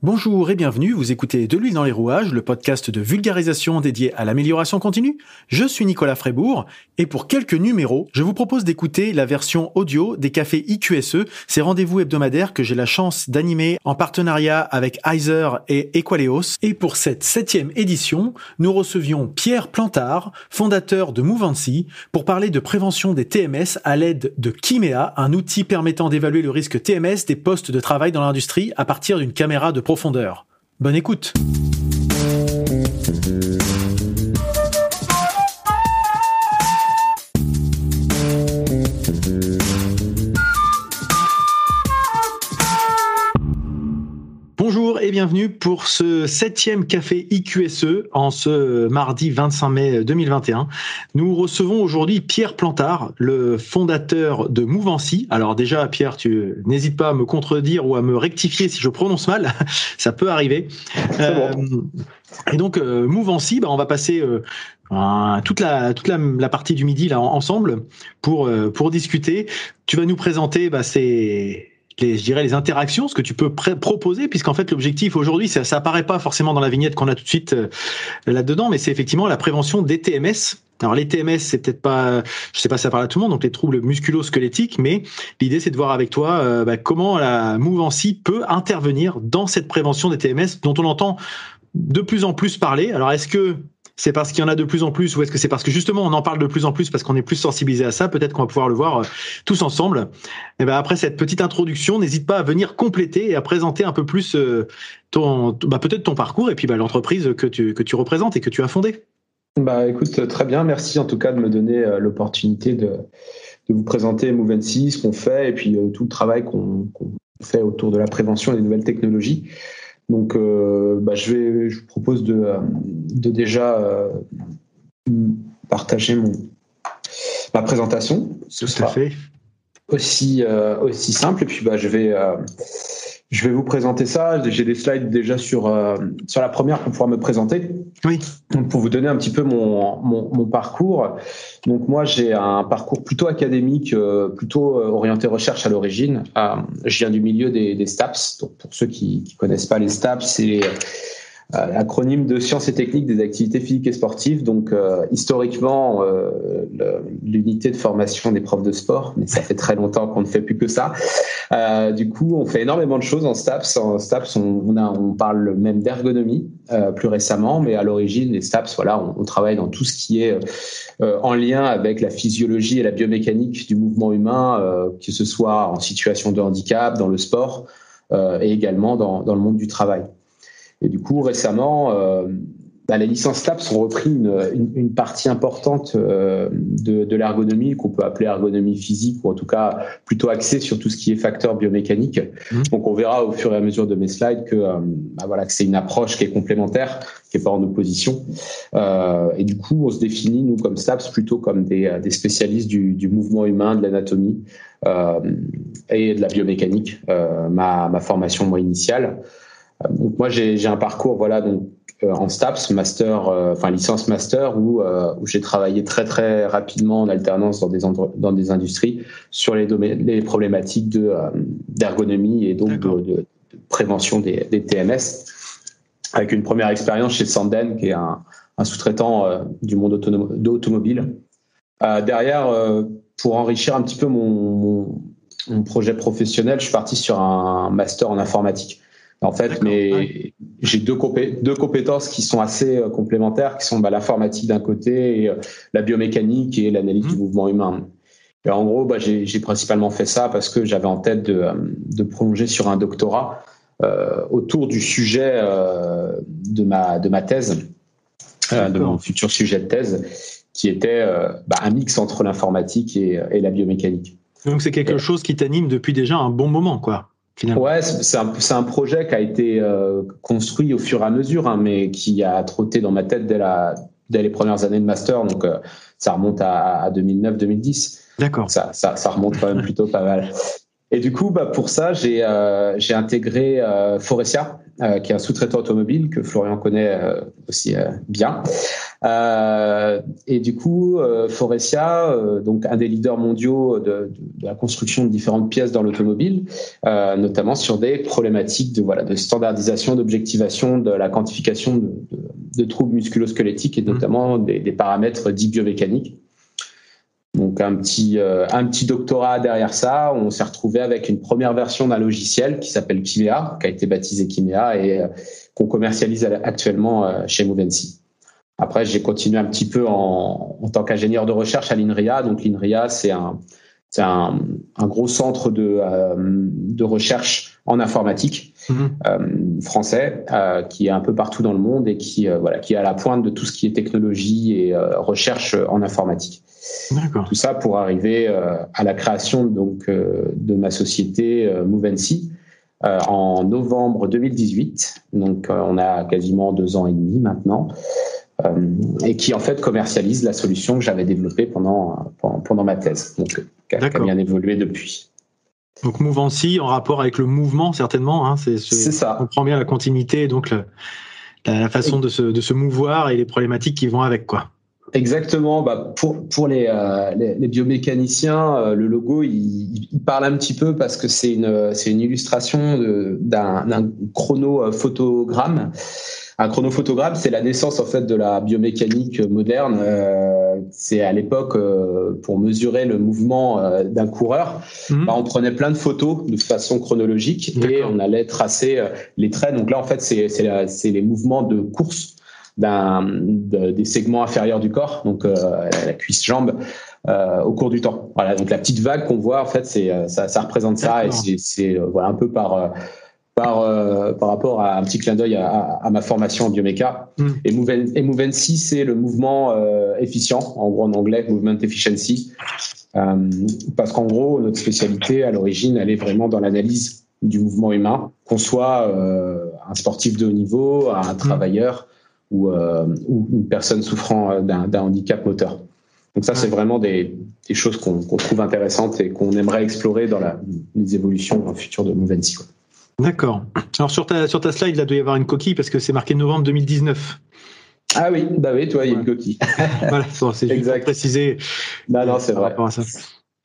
Bonjour et bienvenue, vous écoutez De l'huile dans les rouages, le podcast de vulgarisation dédié à l'amélioration continue. Je suis Nicolas Frébourg et pour quelques numéros, je vous propose d'écouter la version audio des cafés IQSE, ces rendez-vous hebdomadaires que j'ai la chance d'animer en partenariat avec Heiser et Equaleos. Et pour cette septième édition, nous recevions Pierre Plantard, fondateur de Mouvancy, pour parler de prévention des TMS à l'aide de Kimea, un outil permettant d'évaluer le risque TMS des postes de travail dans l'industrie à partir d'une caméra de profondeur. Bonne écoute et bienvenue pour ce septième café IQSE en ce mardi 25 mai 2021. Nous recevons aujourd'hui Pierre Plantard, le fondateur de Mouvancy. Alors déjà, Pierre, tu n'hésites pas à me contredire ou à me rectifier si je prononce mal. Ça peut arriver. Euh, et donc, euh, Mouvancy, bah, on va passer euh, toute la toute la, la, partie du midi là ensemble pour pour discuter. Tu vas nous présenter bah, ces les, je dirais les interactions, ce que tu peux proposer, puisqu'en fait l'objectif aujourd'hui, ça, ça apparaît pas forcément dans la vignette qu'on a tout de suite euh, là-dedans, mais c'est effectivement la prévention des TMS. Alors les TMS, c'est peut-être pas, je sais pas si ça parle à tout le monde, donc les troubles musculo-squelettiques, mais l'idée c'est de voir avec toi euh, bah, comment la Mouvancy peut intervenir dans cette prévention des TMS dont on entend de plus en plus parler. Alors est-ce que c'est parce qu'il y en a de plus en plus ou est-ce que c'est parce que justement on en parle de plus en plus parce qu'on est plus sensibilisé à ça Peut-être qu'on va pouvoir le voir euh, tous ensemble. Et eh ben après cette petite introduction, n'hésite pas à venir compléter et à présenter un peu plus euh, ton, bah, peut-être ton parcours et puis bah, l'entreprise que tu, que tu représentes et que tu as fondée. Bah écoute, très bien. Merci en tout cas de me donner euh, l'opportunité de, de vous présenter Move6, ce qu'on fait et puis tout le travail qu'on fait autour de la prévention et des nouvelles technologies. Donc, euh, bah, je, vais, je vous propose de, euh, de déjà euh, partager mon, ma présentation. Ce sera fait. Aussi, aussi simple. Et puis, bah, je vais je vais vous présenter ça. J'ai des slides déjà sur, euh, sur la première pour pouvoir me présenter. Oui. Donc pour vous donner un petit peu mon, mon, mon parcours. Donc moi, j'ai un parcours plutôt académique, euh, plutôt euh, orienté recherche à l'origine. je viens du milieu des, des STAPS. Donc pour ceux qui ne connaissent pas les STAPS, c'est euh, acronyme de sciences et techniques des activités physiques et sportives. Donc, euh, historiquement, euh, l'unité de formation des profs de sport, mais ça fait très longtemps qu'on ne fait plus que ça. du coup, on fait énormément de choses en STAPS. En STAPS, on, a, on parle même d'ergonomie plus récemment, mais à l'origine, les STAPS, voilà, on, travaille dans tout ce qui est en lien avec la physiologie et la biomécanique du mouvement humain, que ce soit en situation de handicap, dans le sport et également dans, dans le monde du travail. Et du coup, récemment, euh, bah, les licences TAPS ont repris une, une, partie importante euh, de, de l'ergonomie qu'on peut appeler ergonomie physique ou en tout cas plutôt axée sur tout ce qui est facteur biomécanique. Mmh. Donc on verra au fur et à mesure de mes slides que, euh, bah, voilà, que c'est une approche qui est complémentaire, qui est pas en opposition. Euh, et du coup, on se définit nous comme STAPS plutôt comme des, des spécialistes du, du, mouvement humain, de l'anatomie euh, et de la biomécanique. ma, ma formation moi initiale. Euh, donc moi j'ai un parcours voilà donc euh, en STAPS master euh, enfin licence master où, où j'ai travaillé très très rapidement en alternance dans des dans des industries sur les domaines les problématiques de d'ergonomie et donc de, de, prévention des, des, TMS avec une première expérience chez Sanden qui est un, un sous-traitant du monde automobile derrière pour enrichir un petit peu mon, mon, mon projet professionnel je suis parti sur un master en informatique en fait, mais j'ai deux, deux, compétences qui sont assez euh, complémentaires, qui sont bah, l'informatique d'un côté et euh, la biomécanique et l'analyse du mmh. mouvement humain. Et en gros, bah, j'ai principalement fait ça parce que j'avais en tête de, euh, de, prolonger sur un doctorat euh, autour du sujet euh, de, ma, de ma thèse, euh, de mon futur sujet de thèse, qui était bah, un mix entre l'informatique et, et, la biomécanique. Donc c'est quelque chose qui t'anime depuis déjà un bon moment, quoi. Ouais, c'est un, un, projet qui a été euh, construit au fur et à mesure, hein, mais qui a trotté dans ma tête dès, la, dès les premières années de master. Donc, euh, ça remonte à, à 2009-2010. D'accord. Ça, ça, ça, remonte quand même plutôt pas mal. Et du coup, bah, pour ça, j'ai euh, intégré euh, Forestia, euh, qui est un sous-traitant automobile que Florian connaît euh, aussi euh, bien. et du coup, Forestia, donc un des leaders mondiaux de, de, la construction de différentes pièces dans l'automobile, notamment sur des problématiques de voilà de standardisation, d'objectivation, de la quantification de, de, de troubles musculo-squelettiques et mmh. notamment des, des paramètres dits biomécaniques. Donc un petit, euh, un petit doctorat derrière ça. On s'est retrouvé avec une première version d'un logiciel qui s'appelle Kimea, qui a été baptisé Kimea et euh, qu'on commercialise actuellement euh, chez Movency. Après, j'ai continué un petit peu en, en tant qu'ingénieur de recherche à l'INRIA. Donc l'INRIA, c'est un, c'est un, un, gros centre de, de recherche en informatique mmh. français euh, qui est un peu partout dans le monde et qui voilà qui est à la pointe de tout ce qui est technologie et recherche en informatique. Tout ça pour arriver euh, à la création donc euh, de ma société euh, Movency en novembre 2018. Donc on a quasiment deux ans et demi maintenant. Et qui en fait commercialise la solution que j'avais développée pendant, pendant, ma thèse, donc qui a, bien évolué depuis. Donc Movency en rapport avec le mouvement certainement, hein, c'est ça. On comprend bien la continuité, donc la façon de se, de se mouvoir et les problématiques qui vont avec quoi. Exactement. Bah pour pour les, euh, les, les, biomécaniciens, euh, le logo il, il, parle un petit peu parce que c'est une c'est une illustration d'un chronophotogramme. Un chronophotogramme, c'est la naissance en fait de la biomécanique moderne. Euh, c'est à l'époque euh, pour mesurer le mouvement d'un coureur, mhm. bah, on prenait plein de photos de façon chronologique et on allait tracer les traits. Donc là en fait c'est c'est les mouvements de course d'un des segments inférieurs du corps, donc euh, la cuisse jambe, euh, au cours du temps. Voilà, donc la petite vague qu'on voit en fait, c'est euh, ça, ça représente ça et c'est voilà un peu par par, par rapport à un petit clin d'œil à, à, ma formation en bioméca. Mm. Et, Moven, et c'est le mouvement efficient, en gros en anglais, Movement Efficiency. parce qu'en gros, notre spécialité à l'origine, elle est vraiment dans l'analyse du mouvement humain, qu'on soit un sportif de haut niveau, un mm. travailleur, ou, euh, ou une personne souffrant euh, d'un handicap moteur. Donc ça, c'est vraiment des, des choses qu'on trouve intéressantes et qu'on aimerait explorer dans la, les évolutions futures de Movency. D'accord. Alors sur ta, sur ta slide, là, il doit y avoir une coquille parce que c'est marqué novembre 2019. Ah oui, bah oui, toi, il y a une coquille. voilà, c'est juste préciser. Non, non, c'est vrai.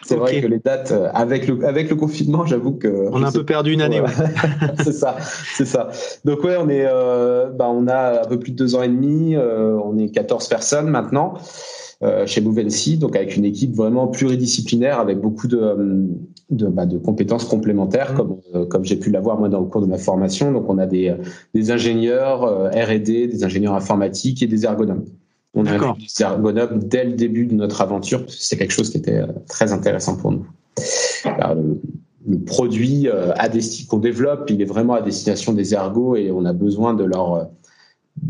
C'est vrai que les dates euh, avec le avec le confinement, j'avoue que on a un peu perdu une année. Ouais. c'est ça, c'est ça. Donc ouais, on est, euh, bah, on a un peu plus de deux ans et demi. Euh, on est 14 personnes maintenant chez Movency, donc avec une équipe vraiment pluridisciplinaire avec beaucoup de euh, de, bah, de compétences complémentaires, mmh. comme comme j'ai pu l'avoir moi dans le cours de ma formation. Donc on a des des ingénieurs R&D, des ingénieurs informatiques et des ergonomes. On a des ergonomes dès le début de notre aventure, parce que c'est quelque chose qui était euh, très intéressant pour nous. le, produit euh, qu'on développe, il est vraiment à destination des ergos et on a besoin de leur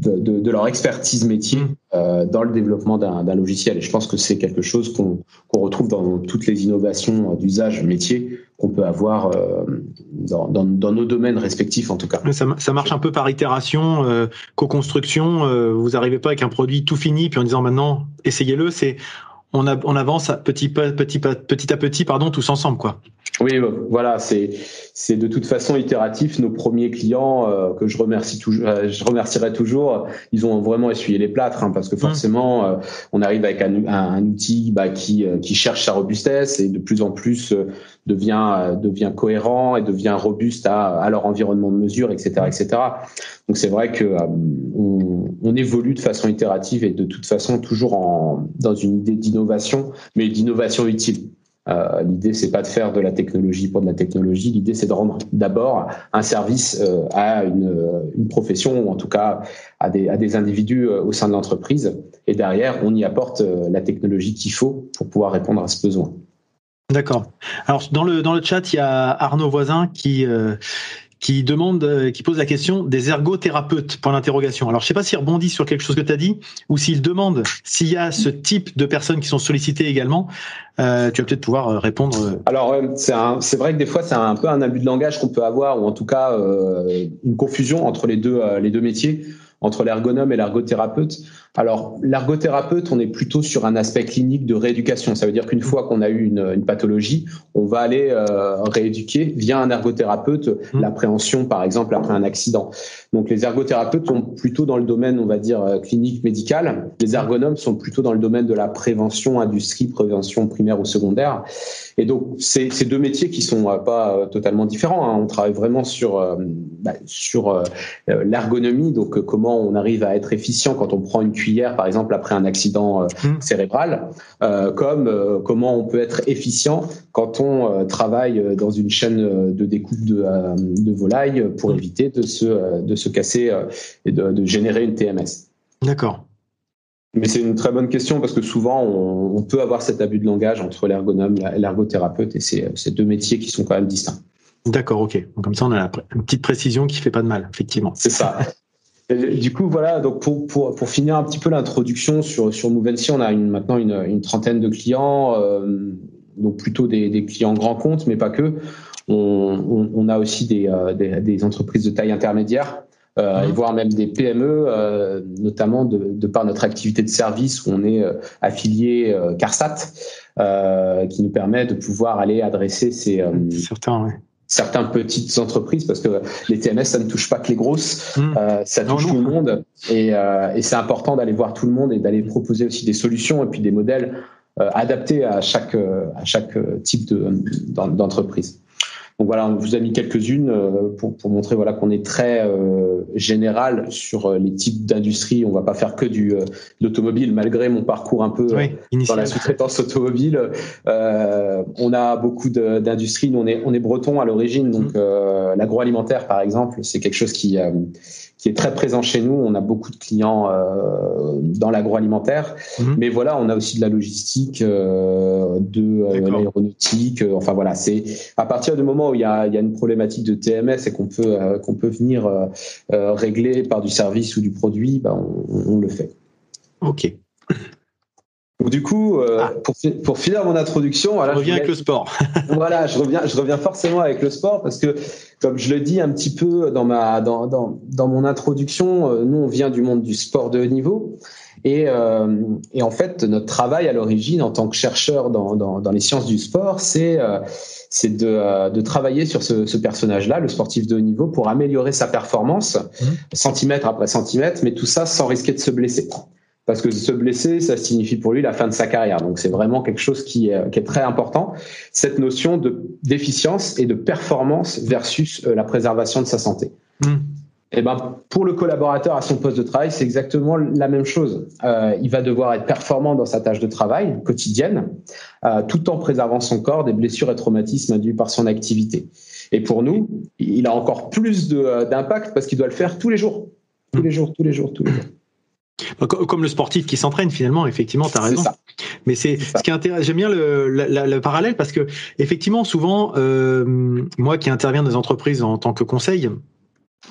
euh, de, de, leur expertise métier mm. euh, dans le développement d'un logiciel. Et je pense que c'est quelque chose qu'on retrouve dans toutes les innovations d'usage métier qu'on peut avoir euh, dans, dans, dans, nos domaines respectifs en tout cas. Ça, ça marche un peu par itération, euh, co-construction. Euh, vous n'arrivez pas avec un produit tout fini puis en disant maintenant essayez-le. C'est on, on avance à petit, petit, petit à petit pardon tous ensemble quoi. Oui, voilà, c'est c'est de toute façon itératif. Nos premiers clients euh, que je remercie toujours, euh, je remercierai toujours, ils ont vraiment essuyé les plâtres hein, parce que mmh. forcément, euh, on arrive avec un, un, outil bah, qui qui cherche sa robustesse et de plus en plus devient devient cohérent et devient robuste à, à leur environnement de mesure, etc., etc. Donc c'est vrai que on, on, évolue de façon itérative et de toute façon toujours en dans une idée d'innovation, mais d'innovation utile. Euh, l'idée, c'est pas de faire de la technologie pour de la technologie. L'idée, c'est de rendre d'abord un service euh, à une, une, profession ou en tout cas à des, individus euh, au sein de l'entreprise. Et derrière, on y apporte euh, la technologie qu'il faut pour pouvoir répondre à ce besoin. D'accord. Alors dans le dans le chat, il y a Arnaud Voisin qui qui demande, euh, qui pose la question des ergothérapeutes, point d'interrogation. Alors, je sais pas s'il rebondit sur quelque chose que tu as dit, ou s'il demande s'il y a ce type de personnes qui sont sollicitées également. Euh, tu vas peut-être pouvoir euh, répondre. Alors, c'est vrai que des fois, c'est un peu un abus de langage qu'on peut avoir, ou en tout cas une confusion entre les deux, les deux métiers entre l'ergonome et l'ergothérapeute. Alors, l'ergothérapeute, on est plutôt sur un aspect clinique de rééducation. Ça veut dire qu'une fois qu'on a eu une, pathologie, on va aller euh, rééduquer via un ergothérapeute mmh. l'appréhension, par exemple, après un accident. Donc, les ergothérapeutes sont plutôt dans le domaine, on va dire, euh, clinique médical. Les ergonomes sont plutôt dans le domaine de la prévention, industrie, prévention primaire ou secondaire. Et donc, c'est deux métiers qui sont euh, pas totalement différents. Hein. On travaille vraiment sur bah, sur l'ergonomie, donc comment on arrive à être efficient quand on prend une cuillère, par exemple, après un accident euh, mmh. cérébral, euh, comme euh, comment on peut être efficient quand on travaille dans une chaîne de découpe de, de volailles pour mmh. éviter de se, de se casser et de, générer une TMS. D'accord. Mais c'est une très bonne question parce que souvent on, peut avoir cet abus de langage entre l'ergonome et l'ergothérapeute et c'est deux métiers qui sont quand même distincts. D'accord, ok. Comme ça, on a une petite précision qui fait pas de mal, effectivement. C'est ça. du coup, voilà, donc pour, pour, pour finir un petit peu l'introduction sur, sur Movency, on a une, maintenant une, une trentaine de clients, euh, donc plutôt des, des, clients grands comptes, mais pas que. On, on, on a aussi des, euh, des, des, entreprises de taille intermédiaire, euh, et mhm. voire même des PME, euh, notamment de, de, par notre activité de service où on est euh, affilié CARSAT, qui nous permet de pouvoir aller adresser ces, Certains, ouais certaines petites entreprises parce que les TMS ça ne touche pas que les grosses. Mmh. euh, ça touche tout le monde. Et, euh, et c'est important d'aller voir tout le monde et d'aller proposer aussi des solutions et puis des modèles euh, adaptés à chaque à chaque type de d'entreprise donc voilà, on vous a mis quelques-unes euh, pour, pour, montrer voilà qu'on est très euh, général sur euh, les types d'industries. On va pas faire que du l'automobile, malgré mon parcours un peu dans la sous-traitance automobile. on a beaucoup d'industries. On est on est breton à l'origine, donc mmh. l'agroalimentaire par exemple, c'est quelque chose qui qui est très présent chez nous. On a beaucoup de clients euh, dans l'agroalimentaire, mhm. mais voilà, on a aussi de la logistique, euh, de euh, l'aéronautique. Enfin voilà, c'est à partir du moment où il y a, il y a une problématique de TMS et qu'on peut qu'on peut venir régler par du service ou du produit, ben on, on le fait. Ok. Donc du coup, euh, ah. pour, pour, finir mon introduction, voilà, je reviens avec le sport. voilà, je reviens, je reviens forcément avec le sport parce que, comme je le dis un petit peu dans ma dans dans, dans mon introduction, euh, nous on vient du monde du sport de haut niveau et euh, et en fait notre travail à l'origine en tant que chercheur dans dans, dans les sciences du sport, c'est euh, c'est de, euh, de travailler sur ce, ce personnage-là, le sportif de haut niveau, pour améliorer sa performance, mmh. centimètre après centimètre, mais tout ça sans risquer de se blesser parce que se blesser, ça signifie pour lui la fin de sa carrière. Donc c'est vraiment quelque chose qui est, qui est, très important, cette notion de d'efficience et de performance versus euh, la préservation de sa santé. Et hmm. eh ben pour le collaborateur à son poste de travail, c'est exactement la même chose. Euh, il va devoir être performant dans sa tâche de travail quotidienne, euh, tout en préservant son corps des blessures et traumatismes induits par son activité. Et pour nous, il a encore plus d'impact parce qu'il doit le faire tous les jours, tous les jours, tous les jours, tous les jours. Bah, comme le sportif qui s'entraîne finalement, effectivement, tu as raison. Mais c'est ce qui est. J'aime bien le, le, parallèle parce que effectivement, souvent, euh, moi qui interviens dans des entreprises en tant que conseil,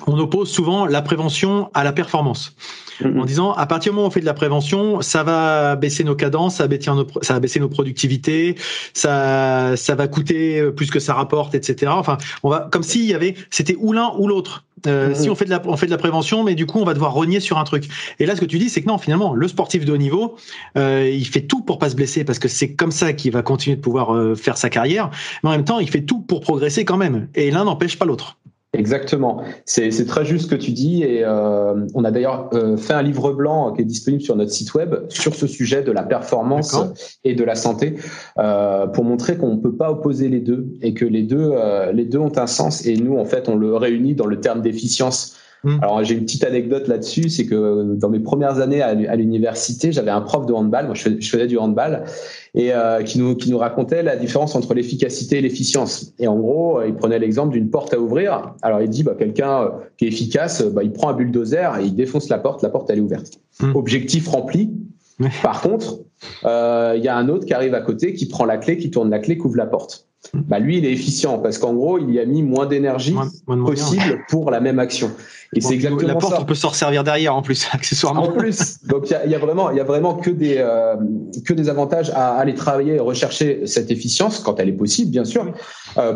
on oppose souvent la prévention à la performance. Mm-hmm. En disant, à partir du moment où on fait de la prévention, ça va baisser nos cadences, ça va baisser nos, ça va baisser nos productivités, ça, ça va coûter plus que ça rapporte, etc. Enfin, on va, comme s'il y avait, c'était ou l'un ou l'autre. Euh, mm-hmm. Si on fait de la, on fait de la prévention, mais du coup, on va devoir renier sur un truc. Et là, ce que tu dis, c'est que non, finalement, le sportif de haut niveau, euh, il fait tout pour pas se blesser parce que c'est comme ça qu'il va continuer de pouvoir euh, faire sa carrière. Mais en même temps, il fait tout pour progresser quand même. Et l'un n'empêche pas l'autre. Exactement, c'est très juste ce que tu dis et euh, on a d'ailleurs euh, fait un livre blanc qui est disponible sur notre site web sur ce sujet de la performance et de la santé euh, pour montrer qu'on ne peut pas opposer les deux et que les deux euh, les deux ont un sens et nous en fait on le réunit dans le terme d'efficience. Mm. Alors j'ai une petite anecdote là-dessus, c'est que dans mes premières années à, l'université, j'avais un prof de handball, moi je faisais, du handball, et euh, qui nous qui nous racontait la différence entre l'efficacité et l'efficience. Et en gros, euh, il prenait l'exemple d'une porte à ouvrir. Alors il dit, bah, quelqu'un euh, qui est efficace, bah, il prend un bulldozer et il défonce la porte, la porte elle est ouverte. Mm. Objectif rempli. Par contre, il y a un autre qui arrive à côté, qui prend la clé, qui tourne la clé, qui ouvre la porte. Bah lui, il est efficient parce qu'en gros, il y a mis moins d'énergie possible pour la même action. Et c'est exactement la porte, on peut s'en servir derrière en plus, accessoirement. En plus, donc il y a, vraiment, il y a vraiment que des euh, que des avantages à aller travailler et rechercher cette efficience quand elle est possible, bien sûr.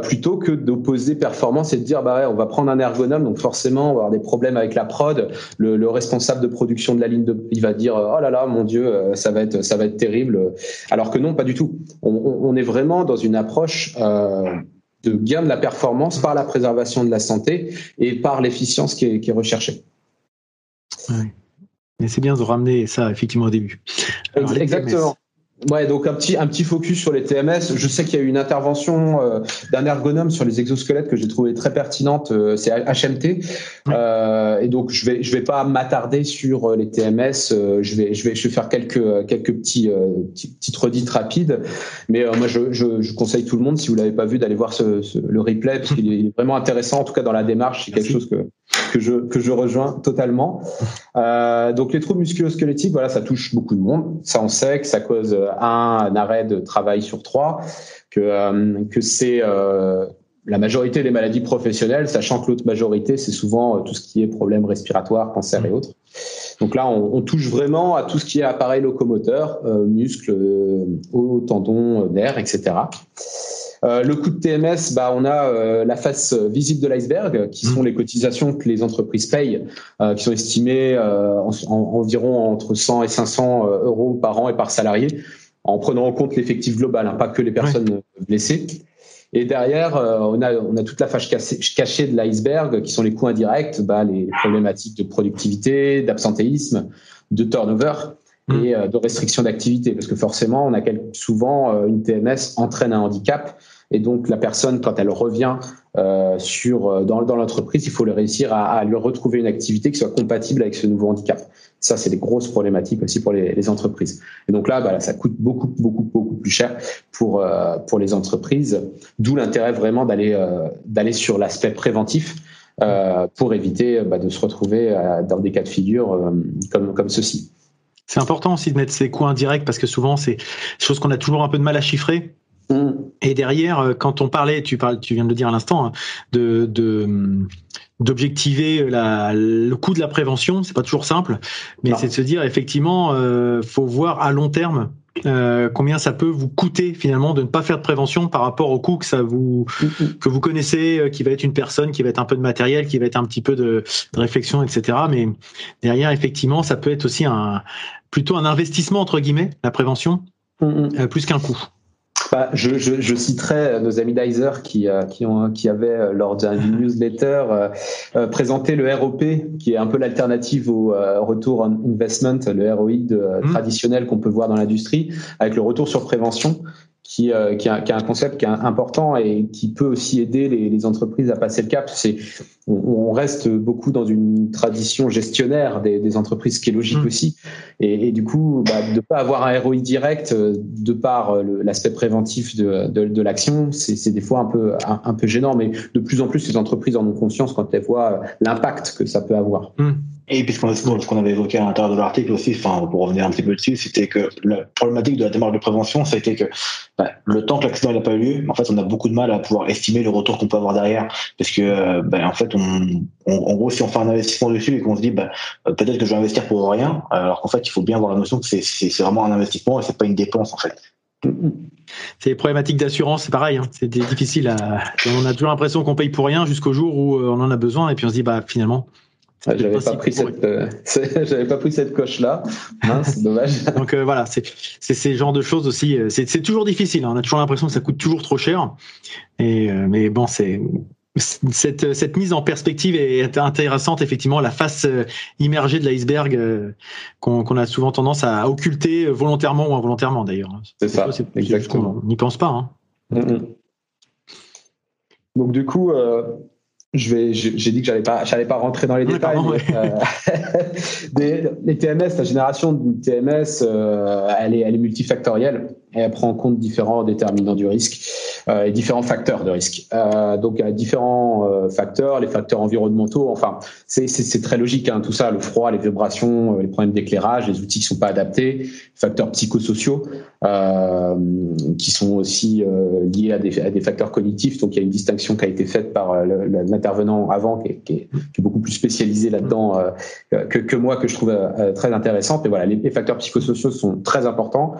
plutôt que d'opposer performance et de dire bah on va prendre un ergonome, donc forcément on va avoir des problèmes avec la prod. Le, responsable de production de la ligne de, il va dire oh là là mon dieu ça va être ça va être terrible. Alors que non pas du tout. On, est vraiment dans une approche de gain de la performance par la préservation de la santé et par l'efficience qui est, recherchée. Mais c'est bien de ramener ça effectivement au début. Exactement. Ouais, donc un petit un petit focus sur les TMS. Je sais qu'il y a eu une intervention euh, d'un ergonome sur les exosquelettes que j'ai trouvé très pertinente. Euh, c'est HMT. Euh, et donc je vais je vais pas m'attarder sur euh, les TMS. je vais je vais je vais faire quelques quelques petits petites redites rapides. Mais moi je, je, je conseille tout le monde si vous l'avez pas vu d'aller voir ce, le replay parce qu'il est vraiment intéressant en tout cas dans la démarche. C'est quelque chose que que je que je rejoins totalement. donc les troubles musculo-squelettiques, voilà, ça touche beaucoup de monde. Ça on sait que ça cause un, arrêt de travail sur trois, que, euh, que c'est euh, la majorité des maladies professionnelles, sachant que l'autre majorité, c'est souvent euh, tout ce qui est problèmes respiratoires, cancer et autres. Donc là, on, touche vraiment à tout ce qui est appareil locomoteur, muscles, os, tendons, nerfs, etc. le coût de TMS, bah, on a la face visible de l'iceberg, qui sont mmh. les cotisations que les entreprises payent, qui sont estimées en, environ entre 100 et 500 euros par an et par salarié en prenant en compte l'effectif global, hein, pas que les personnes blessées. Et derrière, euh, on, a, on a toute la fâche cachée de l'iceberg, qui sont les coûts indirects, bah, les problématiques de productivité, d'absentéisme, de turnover mmh. et euh, de restriction d'activité. Parce que forcément, on a souvent euh, une TMS entraîne un handicap. Et donc, la personne, quand elle revient sur, dans, dans l'entreprise, il faut le réussir à, à lui retrouver une activité qui soit compatible avec ce nouveau handicap. Ça, c'est des grosses problématiques aussi pour les, les entreprises. Et donc là, bah, ça coûte beaucoup, beaucoup, beaucoup plus cher pour euh, pour les entreprises. D'où l'intérêt vraiment d'aller euh, d'aller sur l'aspect préventif euh, pour éviter bah, de se retrouver euh, dans des cas de figure euh, comme comme ceci. C'est important aussi de mettre ces coûts indirects parce que souvent c'est des choses qu'on a toujours un peu de mal à chiffrer. Mmh. Et derrière, quand on parlait, tu parles, tu viens de le dire à l'instant, hein, de, de d'objectiver le coût de la prévention, c'est pas toujours simple, mais c'est de se dire effectivement, euh, faut voir à long terme euh, combien ça peut vous coûter finalement de ne pas faire de prévention par rapport au coût que ça vous que vous connaissez, euh, qui va être une personne, qui va être un peu de matériel, qui va être un petit peu de, de réflexion, etc. Mais derrière, effectivement, ça peut être aussi un plutôt un investissement entre guillemets la prévention, euh, plus qu'un coût. Bah, je, je, je, citerai nos amis Dizer qui, euh, qui, ont, qui avaient, euh, lors d'une newsletter, euh, présenté le ROP, qui est un peu l'alternative au retour on investment, le ROI mmh. traditionnel qu'on peut voir dans l'industrie, avec le retour sur prévention qui, euh, qui, a, qui, a, un concept qui est important et qui peut aussi aider les, les entreprises à passer le cap. C'est, on, on, reste beaucoup dans une tradition gestionnaire des, des entreprises, qui est logique mmh. aussi. Et, et, du coup, bah, de pas avoir un ROI direct euh, de par euh, l'aspect préventif de, de, de l'action, c'est des fois un peu, un, peu gênant. Mais de plus en plus, les entreprises en ont conscience quand elles voient l'impact que ça peut avoir. Mmh. Et puis ce qu'on avait évoqué à l'intérieur de l'article aussi, enfin pour revenir un petit peu dessus, c'était que la problématique de la démarche de prévention, c'était que bah, le temps que l'accident n'a pas eu lieu, en fait, on a beaucoup de mal à pouvoir estimer le retour qu'on peut avoir derrière, parce que bah, en fait, on, en gros, si on fait un investissement dessus et qu'on se dit bah, peut-être que je vais investir pour rien, alors qu'en fait, il faut bien avoir la notion que c'est vraiment un investissement et c'est pas une dépense en fait. C'est les problématiques d'assurance, c'est pareil. Hein. C'est difficile. À... On a toujours l'impression qu'on paye pour rien jusqu'au jour où euh, on en a besoin et puis on se dit bah finalement j'avais pas, pris cette, euh, j'avais pas pris cette coche là. c'est dommage. Donc euh, voilà, c'est c'est ces genres de choses aussi. Euh, c'est toujours difficile. Hein. On a toujours l'impression que ça coûte toujours trop cher. Et mais bon, c'est cette, cette mise en perspective est intéressante, effectivement, la face immergée de l'iceberg qu'on a souvent tendance à occulter volontairement ou involontairement d'ailleurs. C'est ça, exactement. On n'y pense pas. Hein. Donc du coup, je vais, j'ai dit que j'allais pas, j'allais pas rentrer dans les détails. Euh, les TMS, la génération d'une TMS, euh, elle est, elle est multifactorielle et elle prend en compte différents déterminants du risque euh, et différents facteurs de risque. Euh, donc, il différents euh, facteurs, les facteurs environnementaux. Enfin, c'est très logique, hein, tout ça, le froid, les vibrations, les problèmes d'éclairage, les outils qui sont pas adaptés, facteurs psychosociaux qui sont aussi liés à des, à des, facteurs cognitifs. Donc, il y a une distinction qui a été faite par l'intervenant avant, qui est, qui, est, beaucoup plus spécialisé là-dedans que, que, moi, que je trouve très intéressante. Et voilà, les facteurs psychosociaux sont très importants.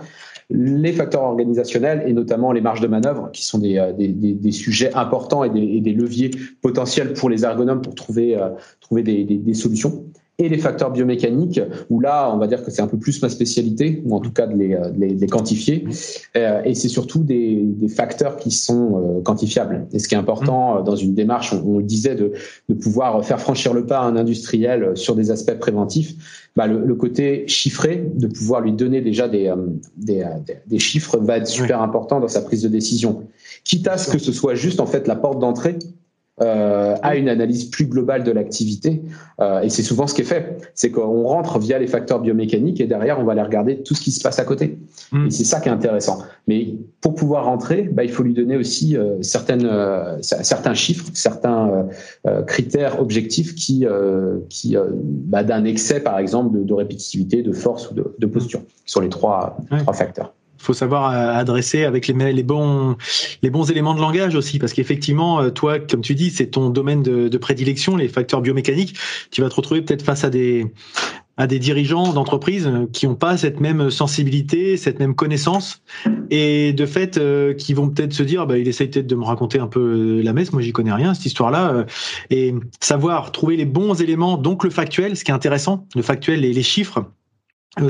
Les facteurs organisationnels et notamment les marges de manœuvre, qui sont des, des, des, sujets importants et des, et des, leviers potentiels pour les ergonomes pour trouver, trouver des, solutions et les facteurs biomécaniques, où là, on va dire que c'est un peu plus ma spécialité, ou en tout cas de les, euh, les, quantifier. Euh, et c'est surtout des, des, facteurs qui sont euh, quantifiables. Et ce qui est important dans une démarche, on, le disait, de, de, pouvoir faire franchir le pas à un industriel sur des aspects préventifs, bah, le, le, côté chiffré, de pouvoir lui donner déjà des, des, des chiffres, va être super important dans sa prise de décision. Quitte à ce que ce soit juste en fait la porte d'entrée euh, à une analyse plus globale de l'activité. Euh, et c'est souvent ce qui est fait, c'est qu'on rentre via les facteurs biomécaniques et derrière on va aller regarder tout ce qui se passe à côté. Mm. Et c'est ça qui est intéressant. Mais pour pouvoir rentrer, bah, il faut lui donner aussi euh, certaines, certains chiffres, certains critères objectifs qui, qui bah, d'un excès par exemple de, de, répétitivité, de force ou de, de posture, sur les trois, trois facteurs faut savoir euh, adresser avec les, bons les bons éléments de langage aussi parce qu'effectivement euh, toi comme tu dis c'est ton domaine de, prédilection les facteurs biomécaniques. Tu vas te retrouver peut-être face à des à des dirigeants d'entreprises qui n'ont pas cette même sensibilité, cette même connaissance, et de fait, euh, qui vont peut-être se dire, bah, il essaye peut-être de me raconter un peu la messe, moi j'y connais rien, cette histoire-là, et savoir trouver les bons éléments, donc le factuel, ce qui est intéressant, le factuel et les chiffres, euh,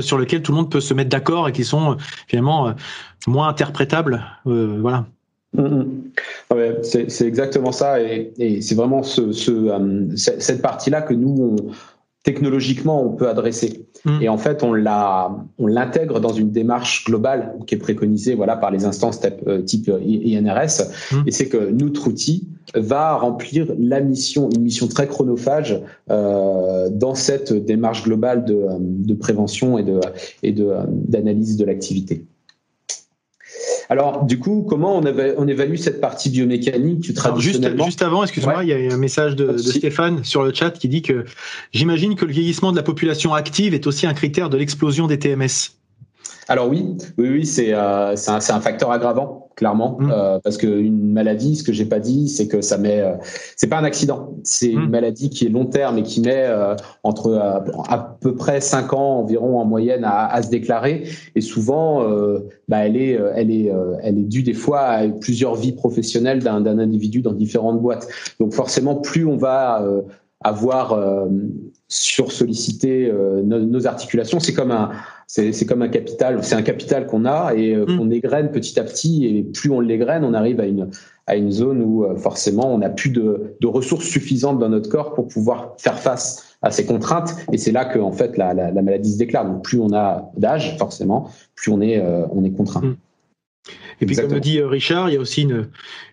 sur lequel tout le monde peut se mettre d'accord et qui sont euh, finalement euh, moins interprétables. voilà. Mm, mm. Ah c'est exactement ça et, c'est vraiment ce, cette partie-là que nous, on, technologiquement, on peut adresser. Mm. Et en fait, on l'a, on l'intègre dans une démarche globale qui est préconisée, voilà, par les instances type INRS. Et c'est que notre outil va remplir la mission, une mission très chronophage euh, dans cette démarche globale de, de prévention et de et de d'analyse de l'activité. Alors, du coup, comment on, on, évalue cette partie biomécanique traditionnellement juste, juste, avant, excuse-moi, il y a un message de, de, Stéphane sur le chat qui dit que j'imagine que le vieillissement de la population active est aussi un critère de l'explosion des TMS. Alors oui, oui, oui, c'est euh, un, facteur aggravant, clairement, mmh. euh, parce qu'une maladie, ce que j'ai pas dit, c'est que ça met, euh, c'est pas un accident, c'est une mmh. maladie qui est long terme et qui met euh, entre euh, à, peu près cinq ans environ en moyenne à, à se déclarer, et souvent, bah, elle est, elle est, elle est due des fois à plusieurs vies professionnelles d'un individu dans différentes boîtes. Donc forcément, plus on va avoir sur solliciter nos, nos articulations, c'est comme un c'est comme un capital, c'est un capital qu'on a et euh, mm. qu'on égrène petit à petit. Et plus on l'égrène, on arrive à une, à une zone où euh, forcément on n'a plus de, de, ressources suffisantes dans notre corps pour pouvoir faire face à ces contraintes. Et c'est là que en fait la, la, la, maladie se déclare. Donc plus on a d'âge, forcément, plus on est, euh, on est contraint. Mm. Et puis, comme le dit Richard, il y a aussi une,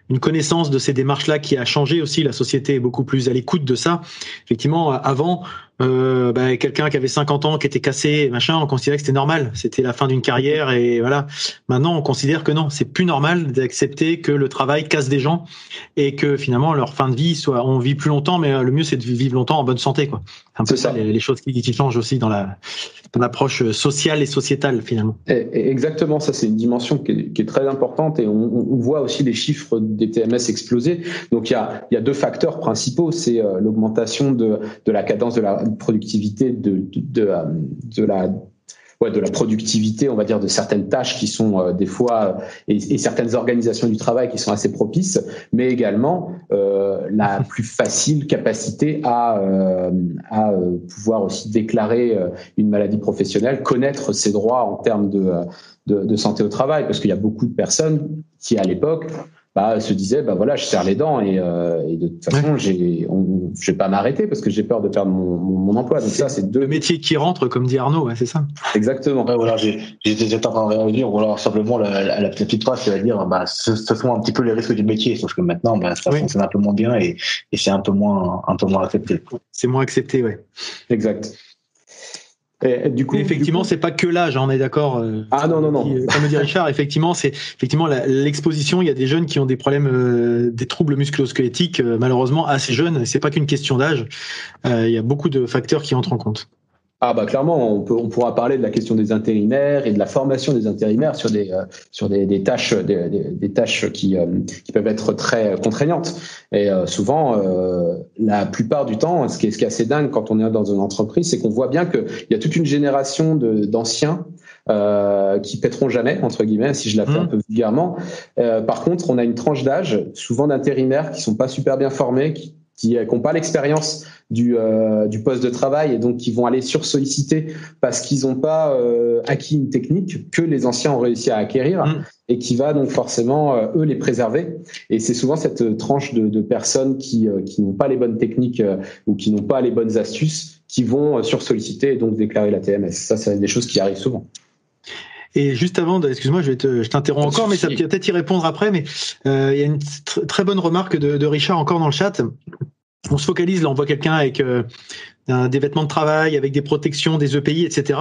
une connaissance de ces démarches-là qui a changé aussi. La société est beaucoup plus à l'écoute de ça. Effectivement, avant, euh, bah, quelqu'un qui avait 50 ans, qui était cassé, machin, on considérait que c'était normal. C'était la fin d'une carrière et voilà. Maintenant, on considère que non, c'est plus normal d'accepter que le travail casse des gens et que finalement leur fin de vie soit, on vit plus longtemps, mais le mieux c'est de vivre longtemps en bonne santé, quoi. Un peu ça, les, choses qui, qui, changent aussi dans la dans l'approche sociale et sociétale finalement. exactement, ça c'est une dimension qui est, qui est, très importante et on, on voit aussi les chiffres des TMS exploser. Donc il y a, il y a deux facteurs principaux, c'est euh, l'augmentation de, de la cadence de la productivité de, de, de, de la ouais, de la productivité, on va dire, de certaines tâches qui sont euh, des fois et, et, certaines organisations du travail qui sont assez propices, mais également euh, la plus facile capacité à, euh, à pouvoir aussi déclarer une maladie professionnelle, connaître ses droits en termes de, de, de santé au travail, parce qu'il y a beaucoup de personnes qui à l'époque bah, se disait bah voilà je serre les dents et, euh, et de toute façon j'ai je vais pas m'arrêter parce que j'ai peur de perdre mon, mon, emploi. Donc ça c'est deux le métier qui rentre comme dit Arnaud ouais, c'est ça. Exactement. Ouais, voilà j'étais en train de réagir voilà simplement la, la, petite phrase c'est à dire bah ce, ce, sont un petit peu les risques du métier sauf que maintenant bah, ça fonctionne un peu moins bien et, et c'est un peu moins un peu moins accepté. C'est moins accepté ouais. Exact du coup, effectivement, c'est pas que l'âge, hein, on est d'accord. Euh, ah non non non. Euh, comme le dit Richard, effectivement, c'est effectivement l'exposition. Il y a des jeunes qui ont des problèmes, euh, des troubles musculo-squelettiques, malheureusement assez jeunes. C'est pas qu'une question d'âge. il y a beaucoup de facteurs qui entrent en compte. Ah bah clairement, on, peut, on pourra parler de la question des intérimaires et de la formation des intérimaires sur des euh, sur des, des tâches des, des, tâches qui, euh, qui peuvent être très contraignantes. Et euh, souvent, la plupart du temps, ce qui est ce qui est assez dingue quand on est dans une entreprise, c'est qu'on voit bien qu'il y a toute une génération d'anciens euh, qui pèteront jamais entre guillemets si je la fais un mmh. peu vulgairement. Euh, par contre, on a une tranche d'âge, souvent d'intérimaires qui sont pas super bien formés, qui qui n'ont pas l'expérience du, euh, du poste de travail et donc qui vont aller sursolliciter parce qu'ils n'ont pas euh, acquis une technique que les anciens ont réussi à acquérir mmh. et qui va donc forcément euh, eux les préserver. Et c'est souvent cette tranche de, de personnes qui, euh, qui n'ont pas les bonnes techniques euh, ou qui n'ont pas les bonnes astuces qui vont sursolliciter et donc déclarer la TMS. Ça, c'est des choses qui arrivent souvent. Et juste avant, excuse-moi, je, vais je t'interromps encore, mais ça peut-être y répondre après. Mais euh, il y a une très bonne remarque de, de, Richard encore dans le chat. On se focalise là, on voit quelqu'un avec euh, des vêtements de travail, avec des protections, des EPI, etc.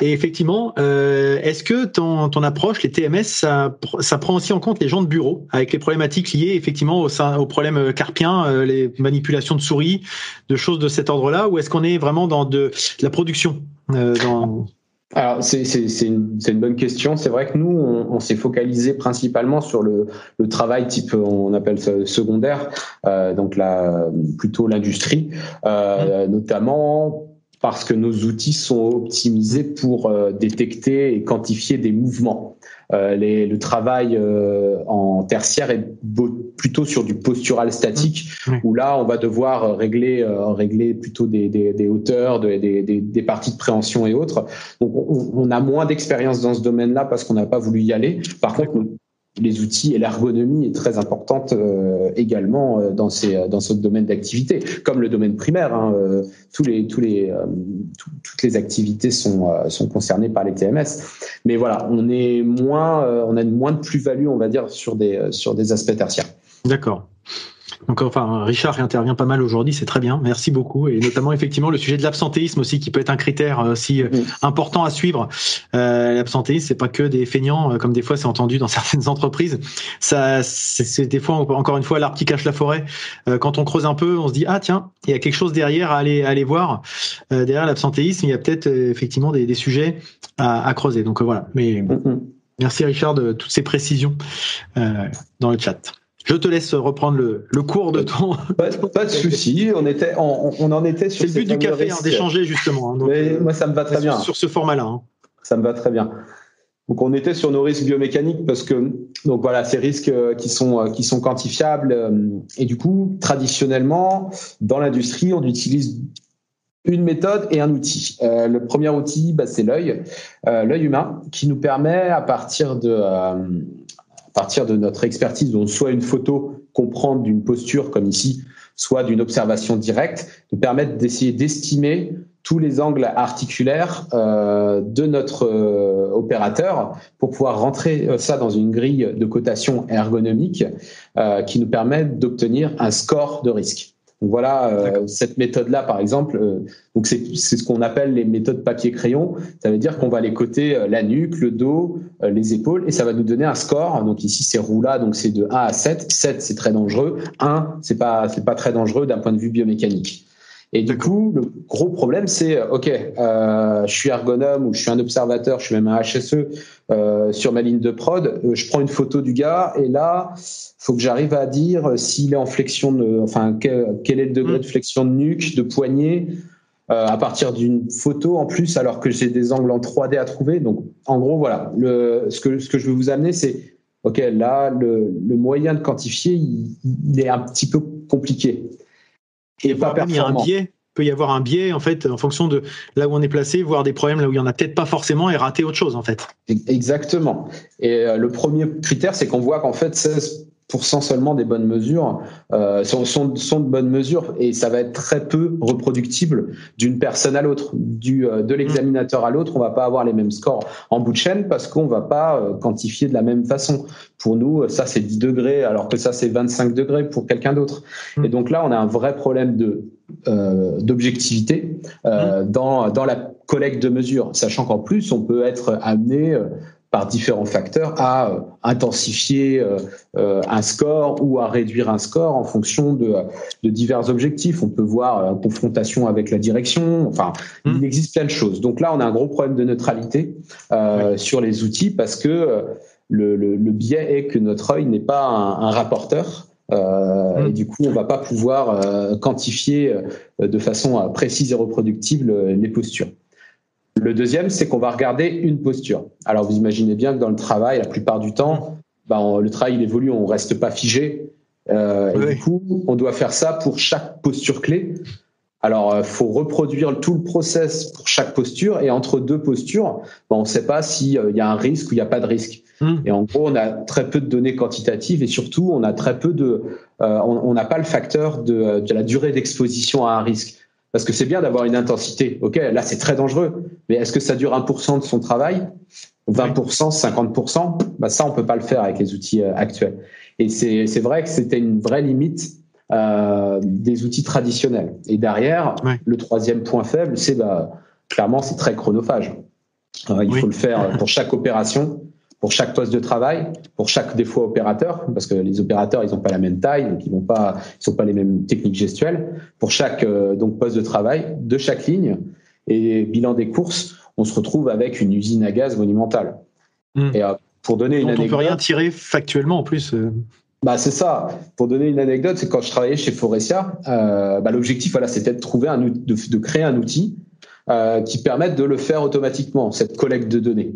Et effectivement, euh, est-ce que ton, ton approche, les TMS, ça, ça prend aussi en compte les gens de bureau, avec les problématiques liées effectivement au, au problème carpien, euh, les manipulations de souris, de choses de cet ordre-là, ou est-ce qu'on est vraiment dans de, de la production euh, dans alors c'est une, une, bonne question. C'est vrai que nous, on, on s'est focalisé principalement sur le, le, travail type, on appelle ça secondaire, euh, donc la, plutôt l'industrie, euh, mmh. notamment parce que nos outils sont optimisés pour euh, détecter et quantifier des mouvements. Euh, les, le travail euh, en tertiaire est plutôt sur du postural statique, mmh. où là, on va devoir régler, régler plutôt des, des, des hauteurs, des, des, des, parties de préhension et autres. Donc, on, on a moins d'expérience dans ce domaine-là parce qu'on n'a pas voulu y aller. Par contre, les outils et l'ergonomie est très importante euh, également euh, dans ces dans ce domaine d'activité, comme le domaine primaire. Hein, euh, tous les toutes les activités sont sont concernées par les TMS. Mais voilà, on est moins on a moins de plus-value, on va dire, sur des sur des aspects tertiaires. D'accord. Donc enfin, Richard intervient pas mal aujourd'hui, c'est très bien, merci beaucoup. Et notamment effectivement le sujet de l'absentéisme aussi, qui peut être un critère euh, aussi euh, important à suivre. Euh, l'absentéisme, c'est pas que des feignants, euh, comme des fois c'est entendu dans certaines entreprises. Ça, c'est des fois encore une fois l'arbre qui cache la forêt. quand on creuse un peu, on se dit ah tiens, il y a quelque chose derrière à aller à aller voir. derrière l'absentéisme, il y a peut-être effectivement des, des, sujets à, à, creuser. Donc voilà. Mais merci Richard de toutes ces précisions dans le chat. Je te laisse reprendre le, le cours de ton. Pas, pas de souci. On était, on, on, en était sur. C'est le but du café, hein, d'échanger justement. Hein, Mais moi, ça me va très bien. Sur ce format-là. Hein. Ça me va très bien. Donc, on était sur nos risques biomécaniques parce que, donc voilà, ces risques euh, qui sont euh, qui sont quantifiables. Euh, et du coup, traditionnellement, dans l'industrie, on utilise une méthode et un outil. Euh, le premier outil, bah, c'est l'œil, euh, l'œil humain, qui nous permet à partir de partir de notre expertise, donc soit une photo comprendre d'une posture comme ici, soit d'une observation directe, de permettre d'essayer d'estimer tous les angles articulaires euh, de notre euh, opérateur pour pouvoir rentrer euh, ça dans une grille de cotation ergonomique qui nous permet d'obtenir un score de risque. Donc voilà, euh, cette méthode-là, par exemple, euh, donc c'est ce qu'on appelle les méthodes papier-crayon. Ça veut dire qu'on va les coter euh, la nuque, le dos, les épaules, et ça va nous donner un score. Donc ici, c'est roula, donc c'est de 1 à 7. 7, c'est très dangereux. 1, c'est pas, c'est pas très dangereux d'un point de vue biomécanique. Et du coup, le gros problème, c'est euh, OK, euh, je suis ergonome ou je suis un observateur, je suis même un HSE euh, sur ma ligne de prod. Euh, je prends une photo du gars et là, faut que j'arrive à dire s'il est en flexion de, enfin quel, quel est le degré de mm. flexion de nuque, de poignet, à partir d'une photo en plus, alors que j'ai des angles en 3D à trouver. Donc, en gros, voilà. Le, ce que ce que je veux vous amener, c'est OK, là, le, le moyen de quantifier, il, il est un petit peu compliqué et pas Il y a un biais peut y avoir un biais en fait en fonction de là où on est placé, voir des problèmes là où il y en a peut-être pas forcément et rater autre chose en fait. Exactement. Et euh, le premier critère, c'est qu'on voit qu'en fait 16 seulement des bonnes mesures euh, sont, sont, sont, de bonnes mesures et ça va être très peu reproductible d'une personne à l'autre, du euh, de l'examinateur à l'autre. On va pas avoir les mêmes scores en bout de chaîne parce qu'on va pas euh, quantifier de la même façon. Pour nous, ça c'est 10 degrés alors que ça c'est 25 degrés pour quelqu'un d'autre. Et donc là, on a un vrai problème de d'objectivité dans, dans la collecte de mesures, sachant qu'en plus, on peut être amené par différents facteurs à euh, intensifier euh, euh, un score ou à réduire un score en fonction de, de divers objectifs. On peut voir confrontation avec la direction. Enfin, mmh. il existe plein de choses. Donc là, on a un gros problème de neutralité sur les outils parce que le, le, le, biais est que notre œil n'est pas un, un rapporteur. Euh, mmh. Et du coup, on va pas pouvoir quantifier de façon précise et reproductible les postures. Le deuxième, c'est qu'on va regarder une posture. Alors, vous imaginez bien que dans le travail, la plupart du temps, ben, le travail il évolue, on reste pas figé. Euh, et du coup, on doit faire ça pour chaque posture clé. Alors, il euh, faut reproduire tout le process pour chaque posture. Et entre deux postures, ben, on ne sait pas s'il euh, y a un risque ou il n'y a pas de risque. Hmm. Et en gros, on a très peu de données quantitatives et surtout, on a très peu de, on n'a pas le facteur de, de la durée d'exposition à un risque. Parce que c'est bien d'avoir une intensité. OK, là, c'est très dangereux. Mais est-ce que ça dure 1% de son travail? 20%, 50% bah, Ça, on peut pas le faire avec les outils euh, actuels. Et c'est vrai que c'était une vraie limite euh, des outils traditionnels. Et derrière, le troisième point faible, c'est bah, clairement, c'est très chronophage. Euh, il faut le faire pour chaque opération pour chaque poste de travail, pour chaque des fois opérateur, parce que les opérateurs ils n'ont pas la même taille, donc ils n'ont pas, ils sont pas les mêmes techniques gestuelles. Pour chaque euh, donc poste de travail, de chaque ligne et bilan des courses, on se retrouve avec une usine à gaz monumentale. Hmm. Et euh, pour donner une anecdote, on peut rien tirer factuellement en plus. Euh. Bah c'est ça. Pour donner une anecdote, c'est quand je travaillais chez Forestia, bah, l'objectif voilà c'était de trouver un de, de créer un outil euh, qui permettent de le faire automatiquement, cette collecte de données.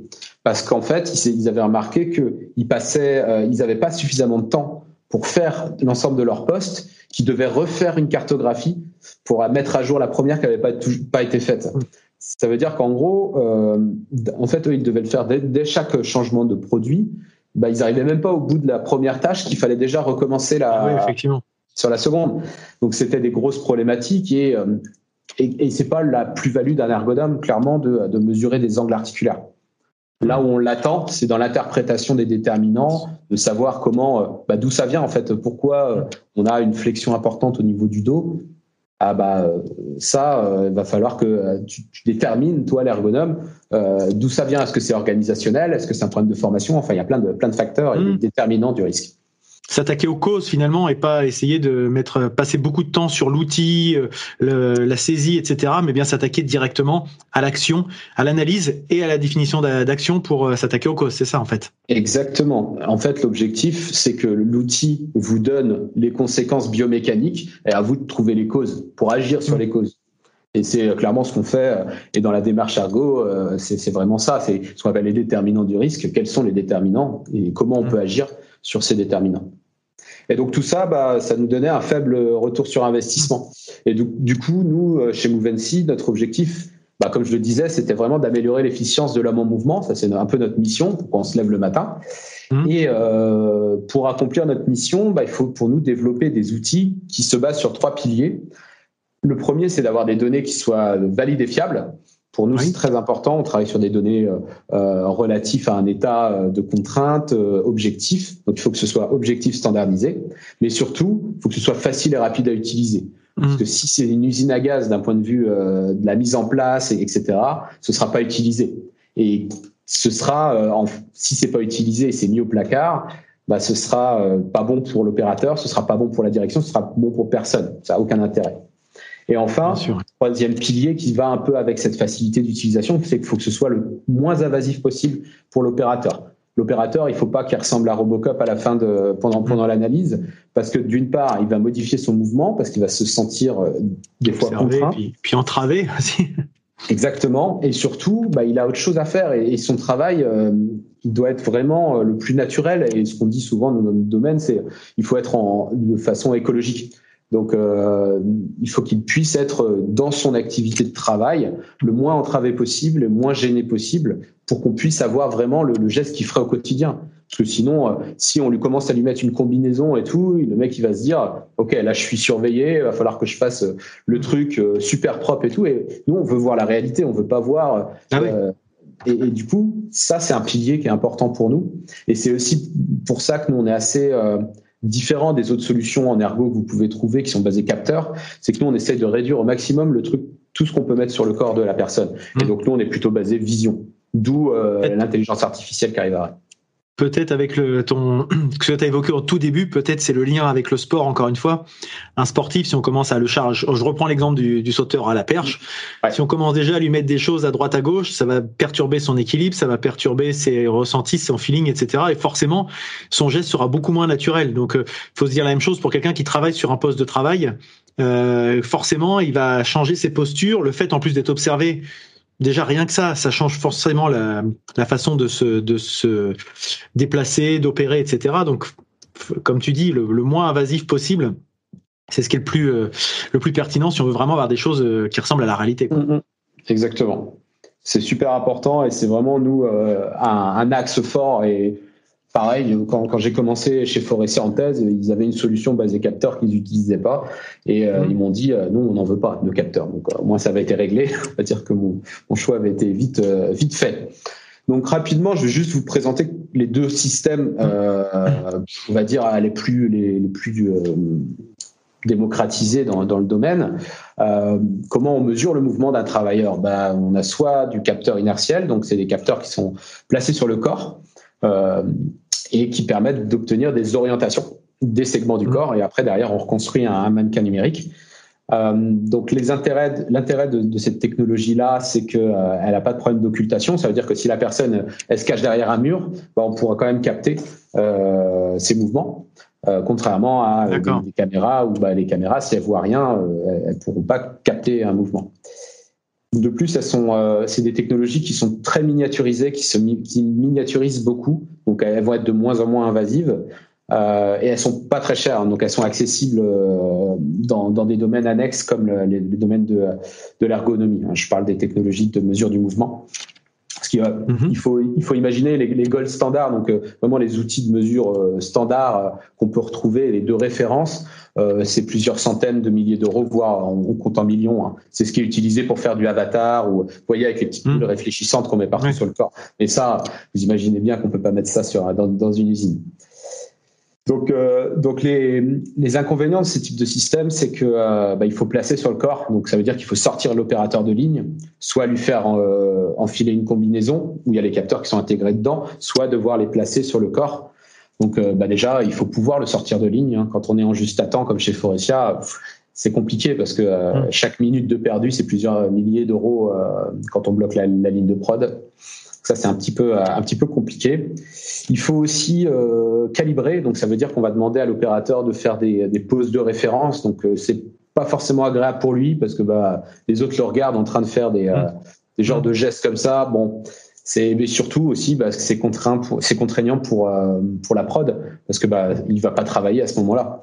Parce qu'en fait, ils avaient remarqué qu'ils passaient, euh, ils n'avaient pas suffisamment de temps pour faire l'ensemble de leurs postes, qu'ils devaient refaire une cartographie pour mettre à jour la première qui n'avait pas, pas été faite. Ça veut dire qu'en gros, euh, en fait, eux, ils devaient le faire dès, chaque changement de produit. Bah, ils n'arrivaient même pas au bout de la première tâche qu'il fallait déjà recommencer la, ah effectivement. sur la seconde. Donc c'était des grosses problématiques et euh, et, et c'est pas la plus-value d'un ergonome, clairement, de, de, mesurer des angles articulaires. Là où on l'attend, c'est dans l'interprétation des déterminants, de savoir comment, euh, bah, d'où ça vient en fait, pourquoi euh, on a une flexion importante au niveau du dos. Ah bah euh, ça, il va falloir que tu, tu détermines toi l'ergonome d'où ça vient. Est-ce que c'est organisationnel? Est-ce que c'est un problème de formation? Enfin, il y a plein de plein de facteurs et mmh. déterminants du risque s'attaquer aux causes finalement et pas essayer de mettre passer beaucoup de temps sur l'outil, euh, la saisie, etc. Mais bien s'attaquer directement à l'action, à l'analyse et à la définition d'action pour euh, s'attaquer aux causes. C'est ça en fait. Exactement. En fait, l'objectif, c'est que l'outil vous donne les conséquences biomécaniques et à vous de trouver les causes pour agir sur mmh. les causes. Et c'est clairement ce qu'on fait. Et dans la démarche euh, c'est vraiment ça. C'est ce qu'on appelle les déterminants du risque. Quels sont les déterminants et comment on mmh. peut agir sur ces déterminants. Et donc tout ça, bah, ça nous donnait un faible retour sur investissement. Et du, coup, nous, euh, chez Movency, notre objectif, bah, comme je le disais, c'était vraiment d'améliorer l'efficience de l'homme en mouvement. Ça, c'est un peu notre mission pour qu'on se lève le matin. Mmh. Et euh, pour accomplir notre mission, bah, il faut pour nous développer des outils qui se basent sur trois piliers. Le premier, c'est d'avoir des données qui soient valides et fiables. Pour nous, c'est très important. On travaille sur des données euh, euh relatives à un état euh, de contrainte euh, objectif. Donc, il faut que ce soit objectif standardisé. Mais surtout, il faut que ce soit facile et rapide à utiliser. Parce mmh. que si c'est une usine à gaz d'un point de vue euh, de la mise en place, etc., ce sera pas utilisé. Et ce sera, en, si c'est pas utilisé et c'est mis au placard, bah, ce sera pas bon pour l'opérateur, ce sera pas bon pour la direction, ce sera bon pour personne. Ça a aucun intérêt. Et enfin, troisième pilier qui va un peu avec cette facilité d'utilisation, c'est qu'il faut que ce soit le moins invasif possible pour l'opérateur. L'opérateur, il ne faut pas qu'il ressemble à Robocop à la fin de pendant pendant mm. l'analyse, parce que d'une part, il va modifier son mouvement parce qu'il va se sentir euh, des fois contraint, puis, puis entravé aussi. Exactement, et surtout, bah, il a autre chose à faire et, son travail, euh, il doit être vraiment euh, le plus naturel. Et ce qu'on dit souvent dans notre domaine, c'est il faut être en, de façon écologique. Donc, euh, il faut qu'il puisse être dans son activité de travail le moins entravé possible, le moins gêné possible, pour qu'on puisse avoir vraiment le, geste qu'il ferait au quotidien. Parce que sinon, euh, si on lui commence à lui mettre une combinaison et tout, le mec il va se dire, ok, là je suis surveillé, il va falloir que je fasse le truc euh, super propre et tout. Et nous, on veut voir la réalité, on veut pas voir. Ah et, et, du coup, ça c'est un pilier qui est important pour nous. Et c'est aussi pour ça que nous on est assez différent des autres solutions en ergo que vous pouvez trouver qui sont basées capteurs, c'est que nous on essaie de réduire au maximum le truc, tout ce qu'on peut mettre sur le corps de la personne. Et mmh. donc nous on est plutôt basé vision. d'où l'intelligence artificielle qui arriverait peut-être avec le ton ce que tu as évoqué au tout début, peut-être c'est le lien avec le sport encore une fois. Un sportif, si on commence à le charger, je reprends l'exemple du, sauteur à la perche. Si on commence déjà à lui mettre des choses à droite à gauche, ça va perturber son équilibre, ça va perturber ses ressentis, son feeling, etc. Et forcément, son geste sera beaucoup moins naturel. Donc, euh, faut se dire la même chose pour quelqu'un qui travaille sur un poste de travail. Euh, forcément, il va changer ses postures. Le fait en plus d'être observé déjà rien que ça, ça change forcément la, façon de se, de se déplacer, d'opérer, etc. Donc, comme tu dis, le, moins invasif possible, c'est ce qui est le plus, euh, le plus pertinent si on veut vraiment avoir des choses euh, qui ressemblent à la réalité. Mm, mm. Exactement. C'est super important et c'est vraiment, nous, euh, un, axe fort et pareil, quand, j'ai commencé chez Forestier en thèse, ils avaient une solution basée capteur qu'ils n'utilisaient pas. Et euh, mmh. ils m'ont dit, euh, non, on n'en veut pas de capteur. Donc, euh, moi, ça avait été réglé. On va dire que mon, choix avait été vite, vite fait. Donc, rapidement, je vais juste vous présenter les deux systèmes, on va dire, les plus, les, plus démocratisés dans, le domaine. comment on mesure le mouvement d'un travailleur? Ben, On a soit du capteur inertiel, donc c'est des capteurs qui sont placés sur le corps et qui permettent d'obtenir des orientations des segments du mmh. corps. Et après, derrière, on reconstruit un, mannequin numérique. Euh, donc les intérêts, l'intérêt de, cette technologie-là, c'est qu'elle euh, n'a pas de problème d'occultation. Ça veut dire que si la personne elle se cache derrière un mur, bah, on pourra quand même capter euh, ses mouvements, euh, contrairement à des, caméras où bah, les caméras, si elles voient rien, elles ne pourront pas capter un mouvement. De plus, elles sont, c'est des technologies qui sont très miniaturisées, qui se qui miniaturisent beaucoup donc elles vont être de moins en moins invasives. Euh, et elles sont pas très chères, donc elles sont accessibles euh, dans, des domaines annexes comme le, les, domaines de, de l'ergonomie. Hein. Je parle des technologies de mesure du mouvement. Parce qu'il il faut, il faut imaginer les, les gold standards, donc euh, vraiment les outils de mesure euh, standards euh, qu'on peut retrouver, les deux références, c'est plusieurs centaines de milliers d'euros, voire on, compte en millions. Hein. C'est ce qui est utilisé pour faire du avatar ou, vous voyez, avec les petites boules mm. réfléchissantes qu'on met partout sur le corps. Et ça, vous imaginez bien qu'on peut pas mettre ça sur, dans, dans une usine. Donc, euh, donc les, les, inconvénients de ce type de système, c'est que euh, bah, il faut placer sur le corps. Donc, ça veut dire qu'il faut sortir l'opérateur de ligne, soit lui faire euh, enfiler une combinaison où il y a les capteurs qui sont intégrés dedans, soit devoir les placer sur le corps. Donc, bah, déjà, il faut pouvoir le sortir de ligne. Hein. Quand on est en juste à temps, comme chez Forestia, c'est compliqué parce que mmh. chaque minute de perdu, c'est plusieurs milliers d'euros quand on bloque la, la ligne de prod. Ça, c'est un petit peu un petit peu compliqué. Il faut aussi euh, calibrer, donc ça veut dire qu'on va demander à l'opérateur de faire des, des pauses de référence. Donc euh, c'est pas forcément agréable pour lui parce que bah, les autres le regardent en train de faire des, euh, mmh. Des genres de gestes comme ça. Bon, c'est mais surtout aussi parce que c'est contraint c'est contraignant pour euh, pour la prod parce que bah il va pas travailler à ce moment-là.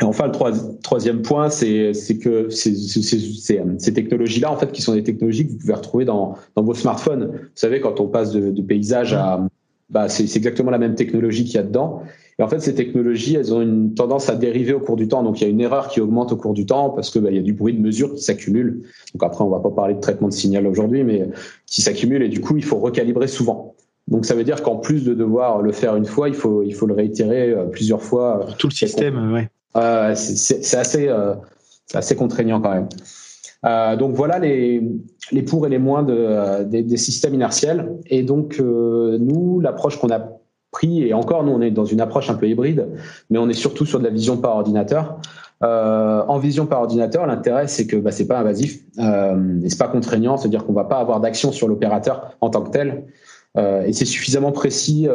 Et enfin, le troisième point, c'est que ces, ces, technologies-là, en fait, qui sont des technologies que vous pouvez retrouver dans, dans vos smartphones. Vous savez, quand on passe de, de paysage à, bah, c'est exactement la même technologie qu'il y a dedans. Et en fait, ces technologies, elles ont une tendance à dériver au cours du temps. Donc, il y a une erreur qui augmente au cours du temps parce que bah, il y a du bruit de mesure qui s'accumule. Donc après, on va pas parler de traitement de signal aujourd'hui, mais qui s'accumule et du coup, il faut recalibrer souvent. Donc ça veut dire qu'en plus de devoir le faire une fois, il faut il faut le réitérer euh, plusieurs fois. Tout le système, ouais. Euh, c'est assez, euh, assez contraignant quand même. Euh, donc voilà les, les pour et les moins de, des, des, systèmes inertiels. Et donc nous, l'approche qu'on a et encore nous on est dans une approche un peu hybride, mais on est surtout sur de la vision par ordinateur. Euh, en vision par ordinateur, l'intérêt c'est que bah, c'est pas invasif euh, et c'est pas contraignant, c'est-à-dire qu'on va pas avoir d'action sur l'opérateur en tant que tel, euh, et c'est suffisamment précis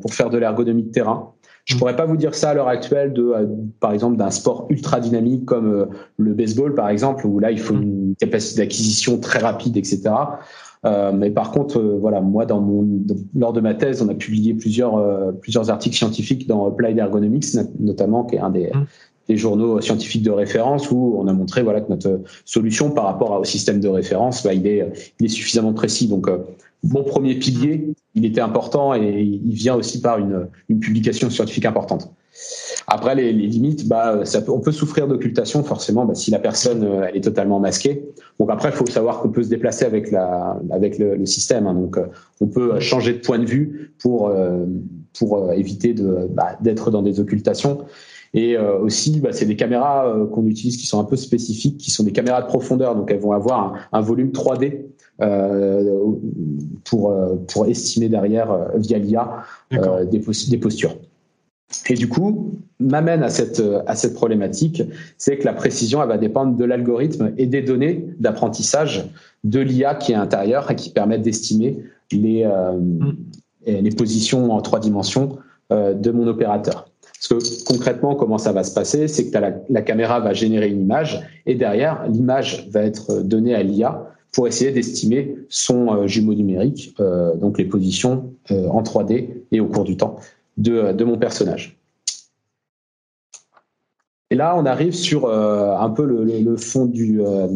pour faire de l'ergonomie de terrain. Je pourrais pas vous dire ça à l'heure actuelle de, euh, par exemple, d'un sport ultra dynamique comme euh, le baseball, par exemple, où là il faut une capacité d'acquisition très rapide, etc. Euh, mais par contre, euh, voilà, moi, dans mon, lors de ma thèse, on a publié plusieurs, plusieurs articles scientifiques dans Applied Ergonomics, notamment, qui est un des, mmh. des, journaux scientifiques de référence, où on a montré voilà, que notre solution par rapport au système de référence, bah, il, est, il est suffisamment précis. Donc, mon premier pilier, il était important et il vient aussi par une, une publication scientifique importante. Après, les, les limites, bah, ça peut, on peut souffrir d'occultation forcément bah, si la personne euh, elle est totalement masquée. Donc après, il faut savoir qu'on peut se déplacer avec, la, avec le, le système. Hein. Donc, euh, on peut changer de point de vue pour, euh, pour éviter de, bah, d'être dans des occultations. Et aussi, bah, c'est des caméras qu'on utilise qui sont un peu spécifiques, qui sont des caméras de profondeur, donc elles vont avoir un, volume 3D pour, pour estimer derrière, via l'IA, des, des postures. Et du coup, m'amène à cette, à cette problématique, c'est que la précision, elle va dépendre de l'algorithme et des données d'apprentissage de l'IA qui est intérieure et qui permet d'estimer les, euh, mm. les positions en trois dimensions euh, de mon opérateur. Parce que concrètement, comment ça va se passer C'est que la, la, caméra va générer une image et derrière, l'image va être donnée à l'IA pour essayer d'estimer son euh, jumeau numérique, donc les positions en 3D et au cours du temps de, de mon personnage. Et là, on arrive sur euh, un peu le, fond du, euh,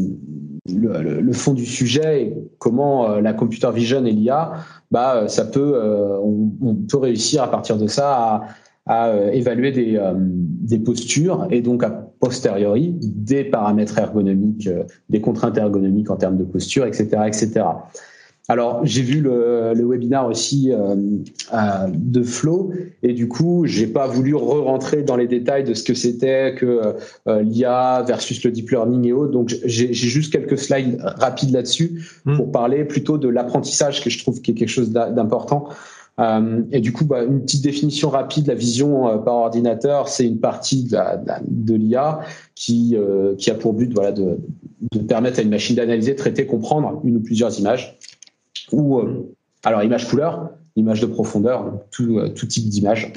le, fond du sujet et comment euh, la computer vision et l'IA, bah, ça peut, on, on, peut réussir à partir de ça à, à évaluer des, des, postures et donc a posteriori des paramètres ergonomiques, des contraintes ergonomiques en termes de posture, etc., etc. Alors, j'ai vu le, le webinaire aussi euh, de Flo et du coup, j'ai pas voulu re-rentrer dans les détails de ce que c'était que euh, l'IA versus le deep learning et autres. Donc, j'ai juste quelques slides rapides là-dessus hmm. pour parler plutôt de l'apprentissage que je trouve qui est quelque chose d'important. Euh, et du coup, bah, une petite définition rapide, la vision euh, par ordinateur, c'est une partie de, de l'IA qui, euh, qui a pour but voilà, de, de permettre à une machine d'analyser, traiter, comprendre une ou plusieurs images ou euh, alors image couleur, image de profondeur, tout, euh, tout type d'image.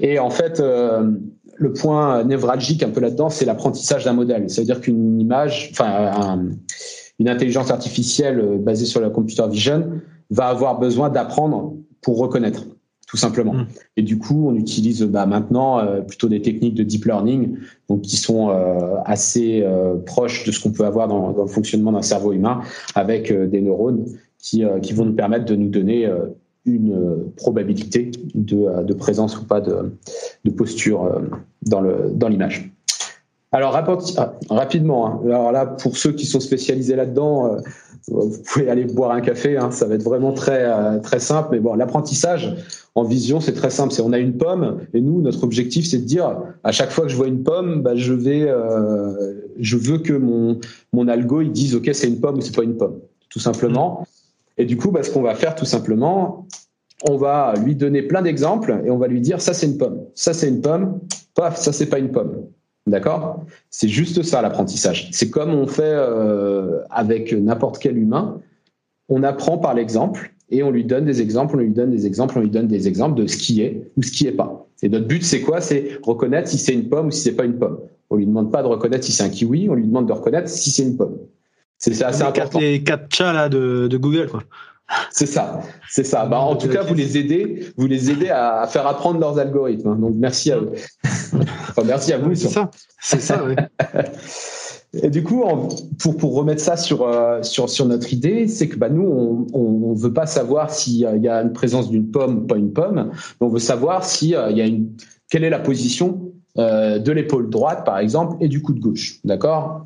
Et en fait, euh, le point névralgique un peu là-dedans, c'est l'apprentissage d'un modèle. Ça veut dire qu'une image, enfin, une intelligence artificielle basée sur la computer vision va avoir besoin d'apprendre pour reconnaître, tout simplement. Mm. Et du coup, on utilise bah, maintenant plutôt des techniques de deep learning, donc qui sont assez proches de ce qu'on peut avoir dans, dans le fonctionnement d'un cerveau humain, avec des neurones euh, qui, vont nous permettre de nous donner euh, une euh, probabilité de, présence ou pas de, posture dans l'image. Dans Alors ah, rapidement, hein. alors là pour ceux qui sont spécialisés là-dedans, vous pouvez aller boire un café, hein. ça va être vraiment très très simple. Mais bon, l'apprentissage en vision c'est très simple. On a une pomme et nous notre objectif c'est de dire à chaque fois que je vois une pomme, bah, je vais, je veux que mon mon algo il dise ok c'est une pomme ou c'est pas une pomme, tout simplement. Et du coup, bah, ce qu'on va faire tout simplement, on va lui donner plein d'exemples et on va lui dire ça c'est une pomme, ça c'est une pomme, paf, ça c'est pas une pomme. D'accord? C'est juste ça l'apprentissage. C'est comme on fait euh, avec n'importe quel humain. On apprend par l'exemple et on lui donne des exemples, on lui donne des exemples, on lui donne des exemples de ce qui est ou ce qui est pas. Et notre but c'est quoi? C'est reconnaître si c'est une pomme ou si c'est pas une pomme. On lui demande pas de reconnaître si c'est un kiwi, on lui demande de reconnaître si c'est une pomme. C'est assez important. Les quatre chats là de, de Google quoi. C'est ça, c'est ça. Bah, en tout cas, vous les aidez, vous les aidez à faire apprendre leurs algorithmes. Hein. Donc merci à eux. enfin, merci à vous. C'est ça, c'est ça. Oui. Et du coup, pour, pour remettre ça sur, euh, sur, sur notre idée, c'est que bah, nous, on ne veut pas savoir s'il y a une présence d'une pomme ou pas une pomme, mais on veut savoir si, euh, il y a une, quelle est la position euh, de l'épaule droite, par exemple, et du coude gauche, d'accord?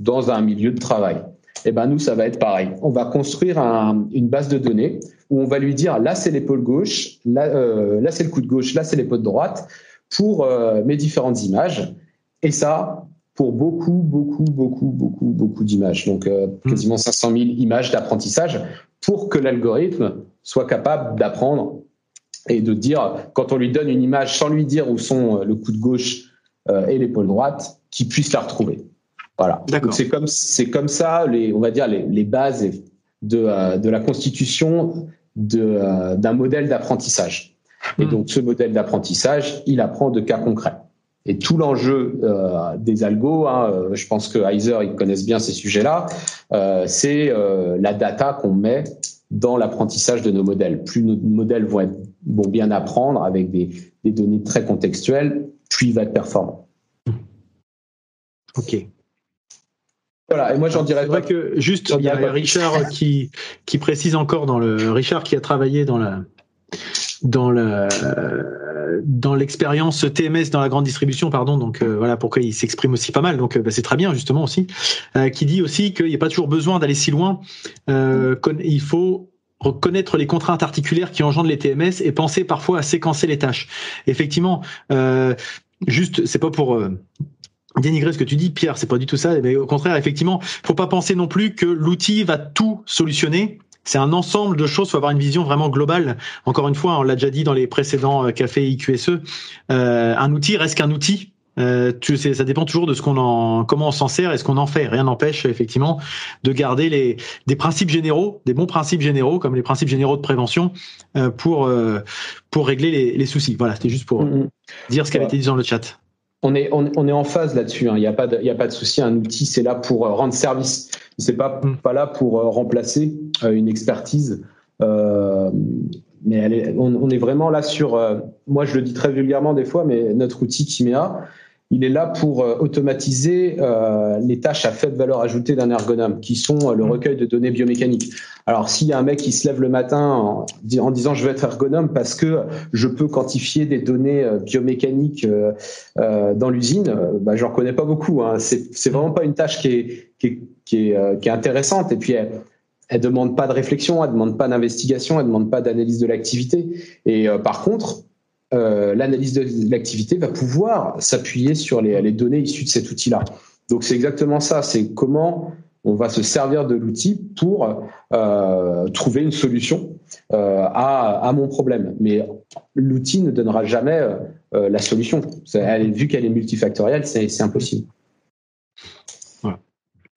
Dans un milieu de travail eh ben nous, ça va être pareil. On va construire un, une base de données où on va lui dire là c'est l'épaule gauche, là, euh, là c'est le coude gauche, là c'est l'épaule droite pour euh, mes différentes images. Et ça, pour beaucoup, beaucoup, beaucoup, beaucoup, beaucoup d'images. Donc euh, mmh. quasiment 500 000 images d'apprentissage pour que l'algorithme soit capable d'apprendre et de dire, quand on lui donne une image sans lui dire où sont le coude gauche et l'épaule droite, qu'il puisse la retrouver. Voilà. C'est comme c'est comme ça les on va dire les, les bases de, euh, de la constitution euh, d'un modèle d'apprentissage. Et hmm. donc ce modèle d'apprentissage, il apprend de cas concrets. Et tout l'enjeu euh, des algos, hein, je pense que Heiser ils connaissent bien ces sujets-là, c'est la data qu'on met dans l'apprentissage de nos modèles. Plus nos modèles vont, être, vont bien apprendre avec des, des données très contextuelles, plus il va être performant. Ok. Voilà, et moi j'en dirais C'est vrai que juste, il y a Richard qui, qui précise encore dans le. Richard qui a travaillé dans la. Dans la dans l'expérience TMS dans la grande distribution, pardon. Donc euh, voilà pourquoi il s'exprime aussi pas mal. Donc euh, bah, c'est très bien justement aussi. Euh, qui dit aussi qu'il n'y a pas toujours besoin d'aller si loin. il faut reconnaître les contraintes articulaires qui engendrent les TMS et penser parfois à séquencer les tâches. Effectivement, juste, c'est pas pour dénigrer ce que tu dis, Pierre, c'est pas du tout ça. Mais au contraire, effectivement, faut pas penser non plus que l'outil va tout solutionner. C'est un ensemble de choses. Faut avoir une vision vraiment globale. Encore une fois, on l'a déjà dit dans les précédents cafés IQSE. Euh, un outil reste qu'un outil. Euh, tu sais, ça dépend toujours de ce qu'on en, comment on s'en sert et ce qu'on en fait. Rien n'empêche effectivement de garder les des principes généraux, des bons principes généraux comme les principes généraux de prévention euh, pour euh, pour régler les, les soucis. Voilà, c'était juste pour mm-hmm. dire ce qui avait été dit dans le chat. On est, on, on est en phase là-dessus. Hein. Il n'y a pas de, il y a pas de souci. Un outil, c'est là pour euh, rendre service. C'est pas mm. pas là pour euh, remplacer une expertise. mais elle est, on, on, est vraiment là sur. moi, je le dis très vulgairement des fois, mais notre outil Kimea, il est là pour euh, automatiser euh, les tâches à faible valeur ajoutée d'un ergonome, qui sont euh, le mmh. recueil de données biomécaniques. Alors, s'il y a un mec qui se lève le matin en, disant je veux être ergonome parce que je peux quantifier des données biomécaniques dans l'usine, bah, j'en connais pas beaucoup. Hein. C'est vraiment pas une tâche qui est, qui est, qui est, qui est intéressante. Et puis, elle, elle demande pas de réflexion, elle demande pas d'investigation, elle demande pas d'analyse de l'activité. Et par contre, euh, l'analyse de l'activité va pouvoir s'appuyer sur les, données issues de cet outil-là. Donc c'est exactement ça, c'est comment on va se servir de l'outil pour euh, trouver une solution euh, à, mon problème. Mais l'outil ne donnera jamais la solution. vu qu'elle est multifactorielle, c'est impossible.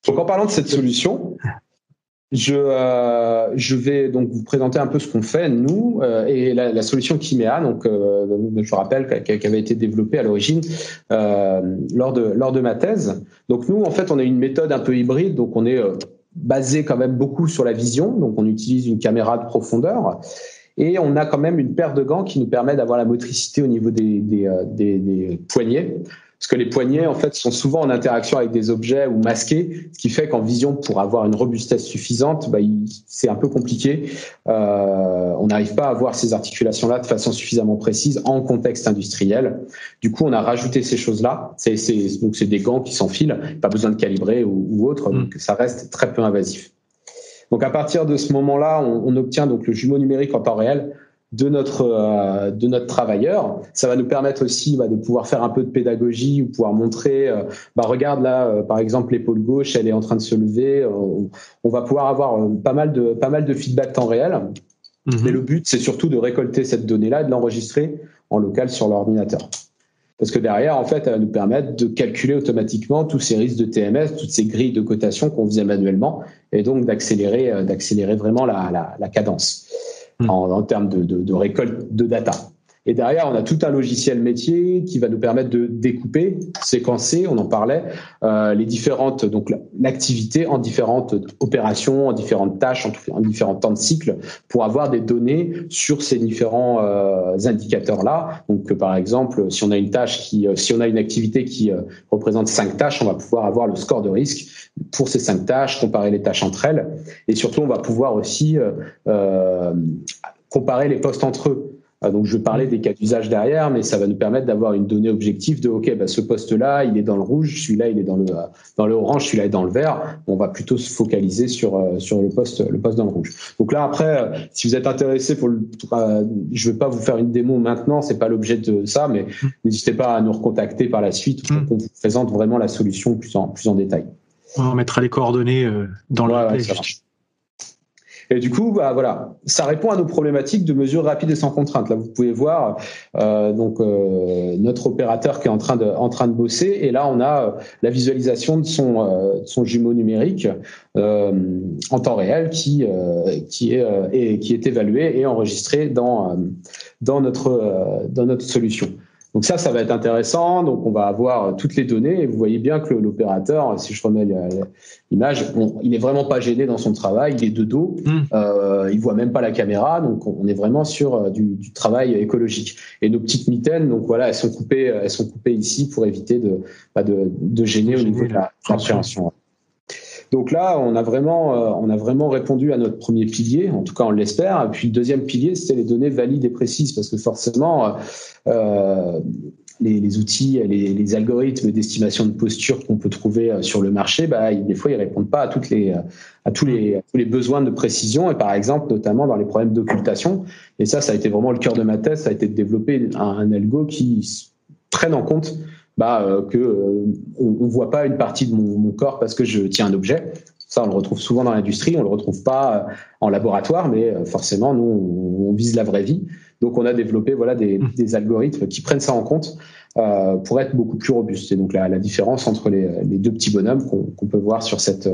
Donc en parlant de cette solution, je, euh, je vais donc vous présenter un peu ce qu'on fait nous euh, et la, solution Kimea. Donc, euh, je rappelle qu'elle avait été développée à l'origine euh, lors de lors de ma thèse. Donc nous, en fait, on a une méthode un peu hybride. Donc on est basé quand même beaucoup sur la vision. Donc on utilise une caméra de profondeur. Et on a quand même une paire de gants qui nous permet d'avoir la motricité au niveau des, des poignets. Parce que les poignets, en fait, sont souvent en interaction avec des objets ou masqués, ce qui fait qu'en vision, pour avoir une robustesse suffisante, bah, c'est un peu compliqué. Euh, on n'arrive pas à voir ces articulations-là de façon suffisamment précise en contexte industriel. Du coup, on a rajouté ces choses-là. C'est, donc, c'est des gants qui s'enfilent, pas besoin de calibrer ou, ou autre, mm. donc ça reste très peu invasif. Donc, à partir de ce moment-là, on, on obtient donc le jumeau numérique en temps réel de notre euh, de notre travailleur. Ça va nous permettre aussi bah, de pouvoir faire un peu de pédagogie ou pouvoir montrer, euh, bah regarde là, euh, par exemple l'épaule gauche, elle est en train de se lever. On, va pouvoir avoir pas mal de pas mal de feedback temps réel. Mhm. Mais le but, c'est surtout de récolter cette donnée-là et de l'enregistrer en local sur l'ordinateur. Parce que derrière, en fait, elle va nous permettre de calculer automatiquement tous ces risques de TMS, toutes ces grilles de cotation qu'on faisait manuellement, et donc d'accélérer, d'accélérer vraiment la, la, la cadence. Hmm. en, termes de, de, de, récolte de data. Et derrière, on a tout un logiciel métier qui va nous permettre de découper, séquencer, on en parlait, euh, les différentes donc l'activité en différentes opérations, en différentes tâches, en, différents temps de cycle, pour avoir des données sur ces différents euh, indicateurs-là. Donc, par exemple, si on a une tâche qui, euh, si on a une activité qui euh, représente cinq tâches, on va pouvoir avoir le score de risque pour ces cinq tâches, comparer les tâches entre elles, et surtout, on va pouvoir aussi euh, comparer les postes entre eux. Ah, donc, je parlais des cas d'usage derrière, mais ça va nous permettre d'avoir une donnée objective de OK, bah, ce poste-là, il est dans le rouge, celui-là, il est dans le dans le orange, celui-là est dans le vert. On va plutôt se focaliser sur euh, sur le poste le poste dans le rouge. Donc là, après, euh, si vous êtes intéressé pour le, euh, je vais pas vous faire une démo maintenant, c'est pas l'objet de ça, mais mmh. n'hésitez pas à nous recontacter par la suite pour mmh. qu'on vous présente vraiment la solution plus en plus en détail. On mettra les coordonnées dans le et du coup, bah, voilà, ça répond à nos problématiques de mesures rapides et sans contrainte. Là, vous pouvez voir euh, donc euh, notre opérateur qui est en train de en train de bosser, et là, on a euh, la visualisation de son euh, son jumeau numérique euh, en temps réel qui qui est et qui est évalué et enregistré dans dans notre dans notre solution. Donc ça, ça va être intéressant. Donc on va avoir toutes les données et vous voyez bien que l'opérateur, si je remets l'image, il est vraiment pas gêné dans son travail. Il est de dos, mmh. euh, il voit même pas la caméra. Donc on est vraiment sur euh, du, travail écologique. Et nos petites mitaines, donc voilà, elles sont coupées, elles sont coupées ici pour éviter de, bah, de, de, gêner au niveau de la compréhension. Donc là, on a vraiment, euh, on a vraiment répondu à notre premier pilier, en tout cas on l'espère. Et puis le deuxième pilier, c'était les données valides et précises, parce que forcément, euh, les, outils, les, algorithmes d'estimation de posture qu'on peut trouver euh, sur le marché, bah, des fois, ils répondent pas à les, à tous les, tous les besoins de précision. Et par exemple, notamment dans les problèmes d'occultation. Et ça, ça a été vraiment le cœur de ma thèse. Ça a été de développer un, un algo qui prennent en compte bah, que on, on voit pas une partie de mon, mon, corps parce que je tiens un objet. Ça, on le retrouve souvent dans l'industrie, on le retrouve pas en laboratoire, mais forcément, nous, on, on vise la vraie vie. Donc, on a développé voilà des, mmh. des algorithmes qui prennent ça en compte euh, pour être beaucoup plus robuste. Et donc, la, la différence entre les, les, deux petits bonhommes qu'on peut voir sur cette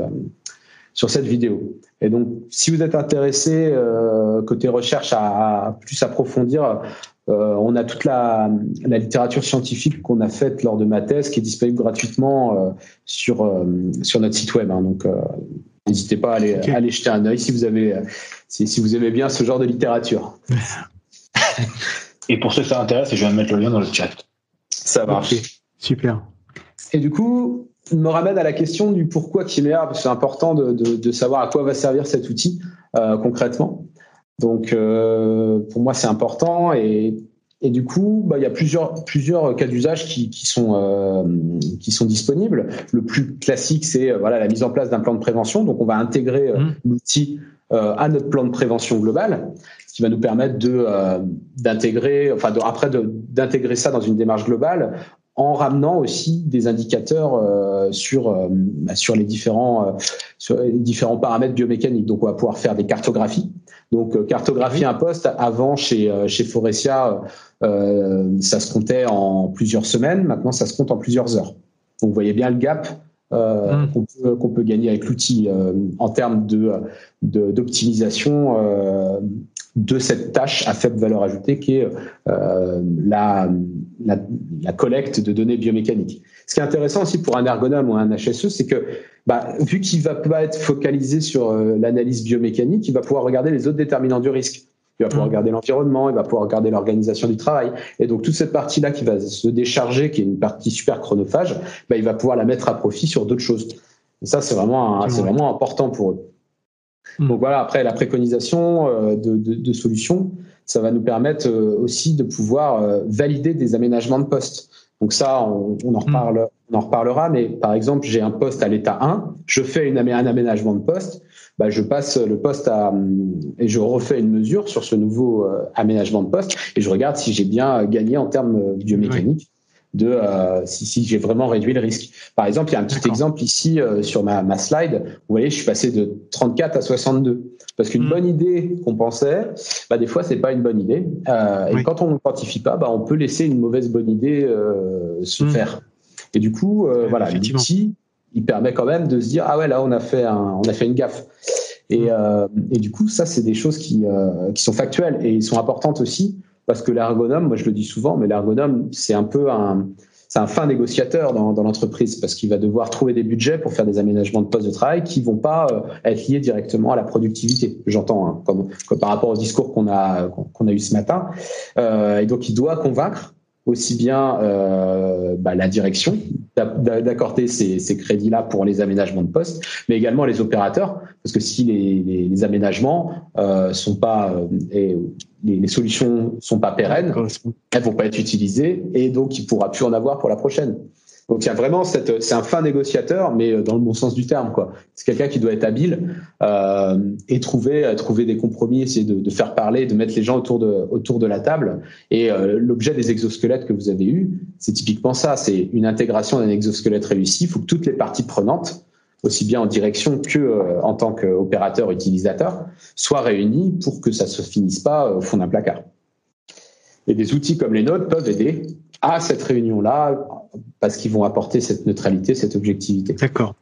sur cette vidéo. Et donc, si vous êtes intéressé euh, côté recherche à, à, plus approfondir, euh, on a toute la, la littérature scientifique qu'on a faite lors de ma thèse qui est disponible gratuitement euh, sur euh, sur notre site web. Hein, donc, euh, n'hésitez pas à aller, okay. à aller, jeter un œil si vous avez si, si, vous aimez bien ce genre de littérature. Et pour ceux que ça intéresse, je vais mettre le lien dans le chat. Ça marche. Okay. Super. Et du coup, me ramène à la question du pourquoi Chimera, parce que c'est important de, de, de, savoir à quoi va servir cet outil euh, concrètement. Donc, euh, pour moi, c'est important. Et, et, du coup, bah, il y a plusieurs, plusieurs cas d'usage qui, qui, sont, euh, qui sont disponibles. Le plus classique, c'est euh, voilà, la mise en place d'un plan de prévention. Donc, on va intégrer mmh. l'outil euh, à notre plan de prévention global, ce qui va nous permettre de d'intégrer, enfin, de, après d'intégrer ça dans une démarche globale en ramenant aussi des indicateurs euh, sur euh, sur les différents euh, sur les différents paramètres biomécaniques. Donc on va pouvoir faire des cartographies. Donc cartographier un poste avant chez euh, chez Forestia, ça se comptait en plusieurs semaines. Maintenant ça se compte en plusieurs heures. Donc vous voyez bien le gap euh, mmh. qu'on peut, qu peut, gagner avec l'outil euh, en termes de d'optimisation euh, de cette tâche à faible valeur ajoutée qui est la, la, la, collecte de données biomécaniques. Ce qui est intéressant aussi pour un ergonome ou un HSE, c'est que bah, vu qu'il va pas être focalisé sur l'analyse biomécanique, il va pouvoir regarder les autres déterminants du risque. Il va pouvoir mmh. regarder l'environnement, il va pouvoir regarder l'organisation du travail. Et donc toute cette partie-là qui va se décharger, qui est une partie super chronophage, bah, il va pouvoir la mettre à profit sur d'autres choses. Et ça, c'est vraiment, c'est vraiment important pour eux. Mmh. Donc voilà, après la préconisation euh, de, de, de, solutions, ça va nous permettre euh, aussi de pouvoir euh, valider des aménagements de poste. Donc ça, on, on en mmh. reparle, on en reparlera. Mais par exemple, j'ai un poste à l'état 1, je fais une, un aménagement de poste bah, je passe le poste à et je refais une mesure sur ce nouveau euh, aménagement de poste et je regarde si j'ai bien gagné en termes biomécaniques. Oui. De euh, si, si j'ai vraiment réduit le risque. Par exemple, il y a un petit exemple ici euh, sur ma, ma, slide. Vous voyez, je suis passé de 34 à 62 parce qu'une mmh. bonne idée qu'on pensait, bah, des fois c'est pas une bonne idée. Euh, oui. Et quand on ne quantifie pas, bah, on peut laisser une mauvaise bonne idée euh, se mmh. faire. Et du coup, euh, voilà, l'outil il permet quand même de se dire ah ouais là on a fait un, on a fait une gaffe. Et, mm. euh, et du coup ça c'est des choses qui euh, qui sont factuelles et sont importantes aussi parce que l'ergonome, moi je le dis souvent, mais l'ergonome c'est un peu un c'est un fin négociateur dans, dans l'entreprise parce qu'il va devoir trouver des budgets pour faire des aménagements de postes de travail qui vont pas euh, être liés directement à la productivité. J'entends hein, comme, par rapport au discours qu'on a qu'on a eu ce matin. Euh, et donc il doit convaincre aussi bien euh, bah, la direction d'accorder ces, ces crédits-là pour les aménagements de poste, mais également les opérateurs, parce que si les, les, les aménagements euh, sont pas euh, et les, les, solutions sont pas pérennes, elles vont pas être utilisées et donc il pourra plus en avoir pour la prochaine. Donc il y a vraiment cette, c'est un fin négociateur, mais dans le bon sens du terme, quoi. C'est quelqu'un qui doit être habile euh, et trouver, trouver des compromis, essayer de, de, faire parler, de mettre les gens autour de, autour de la table. Et euh, l'objet des exosquelettes que vous avez eu, c'est typiquement ça. C'est une intégration d'un exosquelette réussi. Il faut que toutes les parties prenantes, aussi bien en direction que euh, en tant qu'opérateur utilisateur, soient réunies pour que ça se finisse pas au fond d'un placard. Et des outils comme les nôtres peuvent aider à cette réunion-là parce qu'ils vont apporter cette neutralité, cette objectivité. D'accord.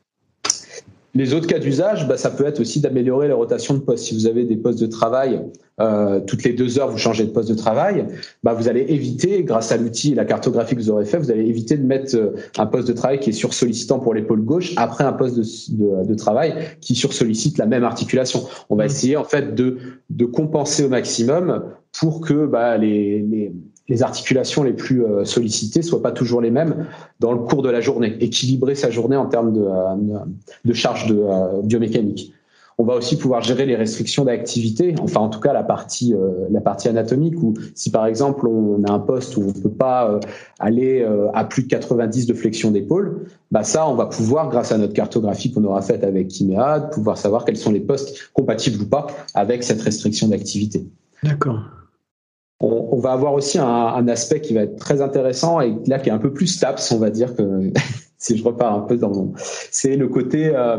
Les autres cas d'usage, bah, ça peut être aussi d'améliorer la rotation de poste. Si vous avez des postes de travail, euh, toutes les deux heures, vous changez de poste de travail, bah, vous allez éviter, grâce à l'outil et la cartographie que vous aurez fait, vous allez éviter de mettre euh, un poste de travail qui est sursollicitant pour l'épaule gauche après un poste de, de, de, travail qui sursollicite la même articulation. On va mmh. essayer en fait de, de compenser au maximum pour que bah, les, les, les articulations les plus euh, sollicitées soient pas toujours les mêmes dans le cours de la journée, équilibrer sa journée en termes de, euh, de charge de euh, biomécanique. On va aussi pouvoir gérer les restrictions d'activité, enfin en tout cas la partie la partie anatomique où si par exemple on a un poste où on peut pas aller à plus de 90 de flexion d'épaule, bah ça on va pouvoir grâce à notre cartographie qu'on aura faite avec Kimea pouvoir savoir quels sont les postes compatibles ou pas avec cette restriction d'activité. D'accord. On, va avoir aussi un, aspect qui va être très intéressant et là qui est un peu plus STAPS, on va dire que si je repars un peu dans mon, c'est le côté euh,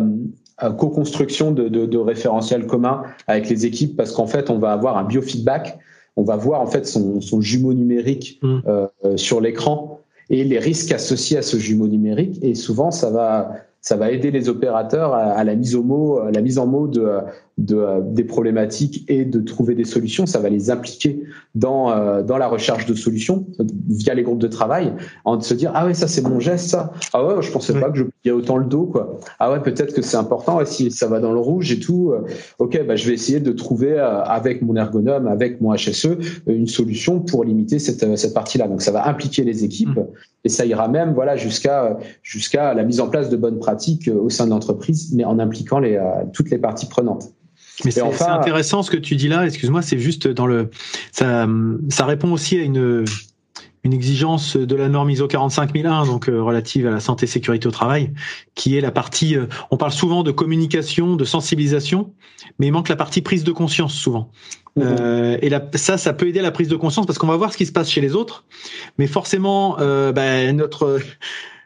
co-construction de, de, de, référentiels communs avec les équipes parce qu'en fait on va avoir un biofeedback, on va voir en fait son, son jumeau numérique mmh. euh, sur l'écran et les risques associés à ce jumeau numérique et souvent ça va ça va aider les opérateurs à, la mise au mot, à la mise en mot de, de, des problématiques et de trouver des solutions. Ça va les impliquer dans, euh, dans la recherche de solutions via les groupes de travail, en de se dire ah ouais ça c'est mon geste ça. Ah ouais je pensais pas que je pliais autant le dos quoi. Ah ouais peut-être que c'est important si ça va dans le rouge et tout. Euh, ok bah je vais essayer de trouver euh, avec mon ergonome, avec mon HSE une solution pour limiter cette, cette partie-là. Donc ça va impliquer les équipes mmh. et ça ira même voilà jusqu'à jusqu'à la mise en place de bonnes pratiques au sein de l'entreprise, mais en impliquant les, toutes les parties prenantes. Mais c'est enfin... intéressant ce que tu dis là. Excuse-moi, c'est juste dans le ça, ça répond aussi à une une exigence de la norme ISO 45001, donc euh, relative à la santé et sécurité au travail, qui est la partie. Euh, on parle souvent de communication, de sensibilisation, mais il manque la partie prise de conscience souvent. Mmh. Euh, et là, ça, ça peut aider à la prise de conscience parce qu'on va voir ce qui se passe chez les autres, mais forcément, ben, notre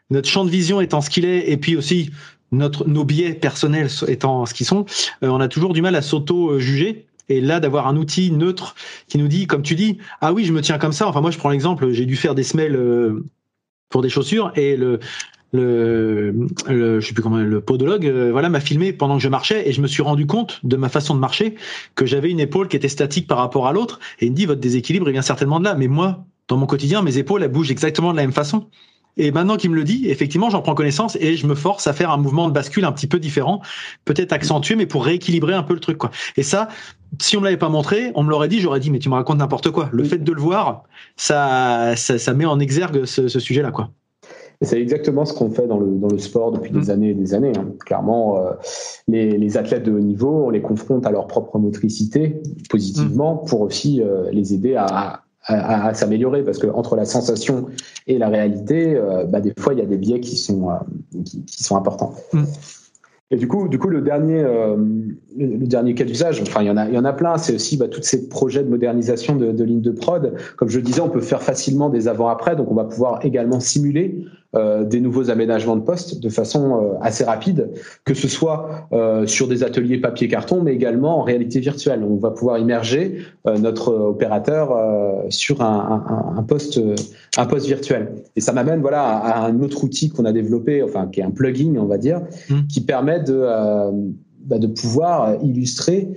notre champ de vision étant ce qu'il est, et puis aussi notre, nos biais personnels étant ce qu'ils sont, euh, on a toujours du mal à s'auto-juger. Et là, d'avoir un outil neutre qui nous dit, comme tu dis, ah oui, je me tiens comme ça. Enfin, moi, je prends l'exemple, j'ai dû faire des semelles euh, pour des chaussures et le, le, le je sais plus comment le podologue euh, voilà m'a filmé pendant que je marchais et je me suis rendu compte de ma façon de marcher que j'avais une épaule qui était statique par rapport à l'autre et il me dit votre déséquilibre il vient certainement de là mais moi dans mon quotidien mes épaules elles bougent exactement de la même façon et maintenant qu'il me le dit, effectivement, j'en prends connaissance et je me force à faire un mouvement de bascule un petit peu différent, peut-être accentué, mais pour rééquilibrer un peu le truc, quoi. Et ça, si on me l'avait pas montré, on me l'aurait dit, j'aurais dit, mais tu me racontes n'importe quoi. Le fait de le voir, ça, ça, met en exergue ce, sujet-là, quoi. C'est exactement ce qu'on fait dans le, dans le sport depuis des mmh. années et des années. Hein. Clairement, euh, les, les, athlètes de haut niveau, on les confronte à leur propre motricité positivement mmh. pour aussi euh, les aider à, à, s'améliorer parce que entre la sensation et la réalité, euh, bah, des fois il y a des biais qui sont euh, qui, sont importants. Mm. Et du coup, du coup, le dernier, euh, le, dernier cas d'usage, enfin, il y en a, il y en a plein. C'est aussi bah, tous ces projets de modernisation de, de lignes de prod. Comme je le disais, on peut faire facilement des avant-après, donc on va pouvoir également simuler euh, des nouveaux aménagements de postes de façon euh, assez rapide, que ce soit euh, sur des ateliers papier-carton, mais également en réalité virtuelle. On va pouvoir immerger notre opérateur sur un, un, poste, un poste virtuel. Et ça m'amène voilà à, un autre outil qu'on a développé, enfin qui est un plugin, on va dire, mmh. qui permet de bah, de pouvoir illustrer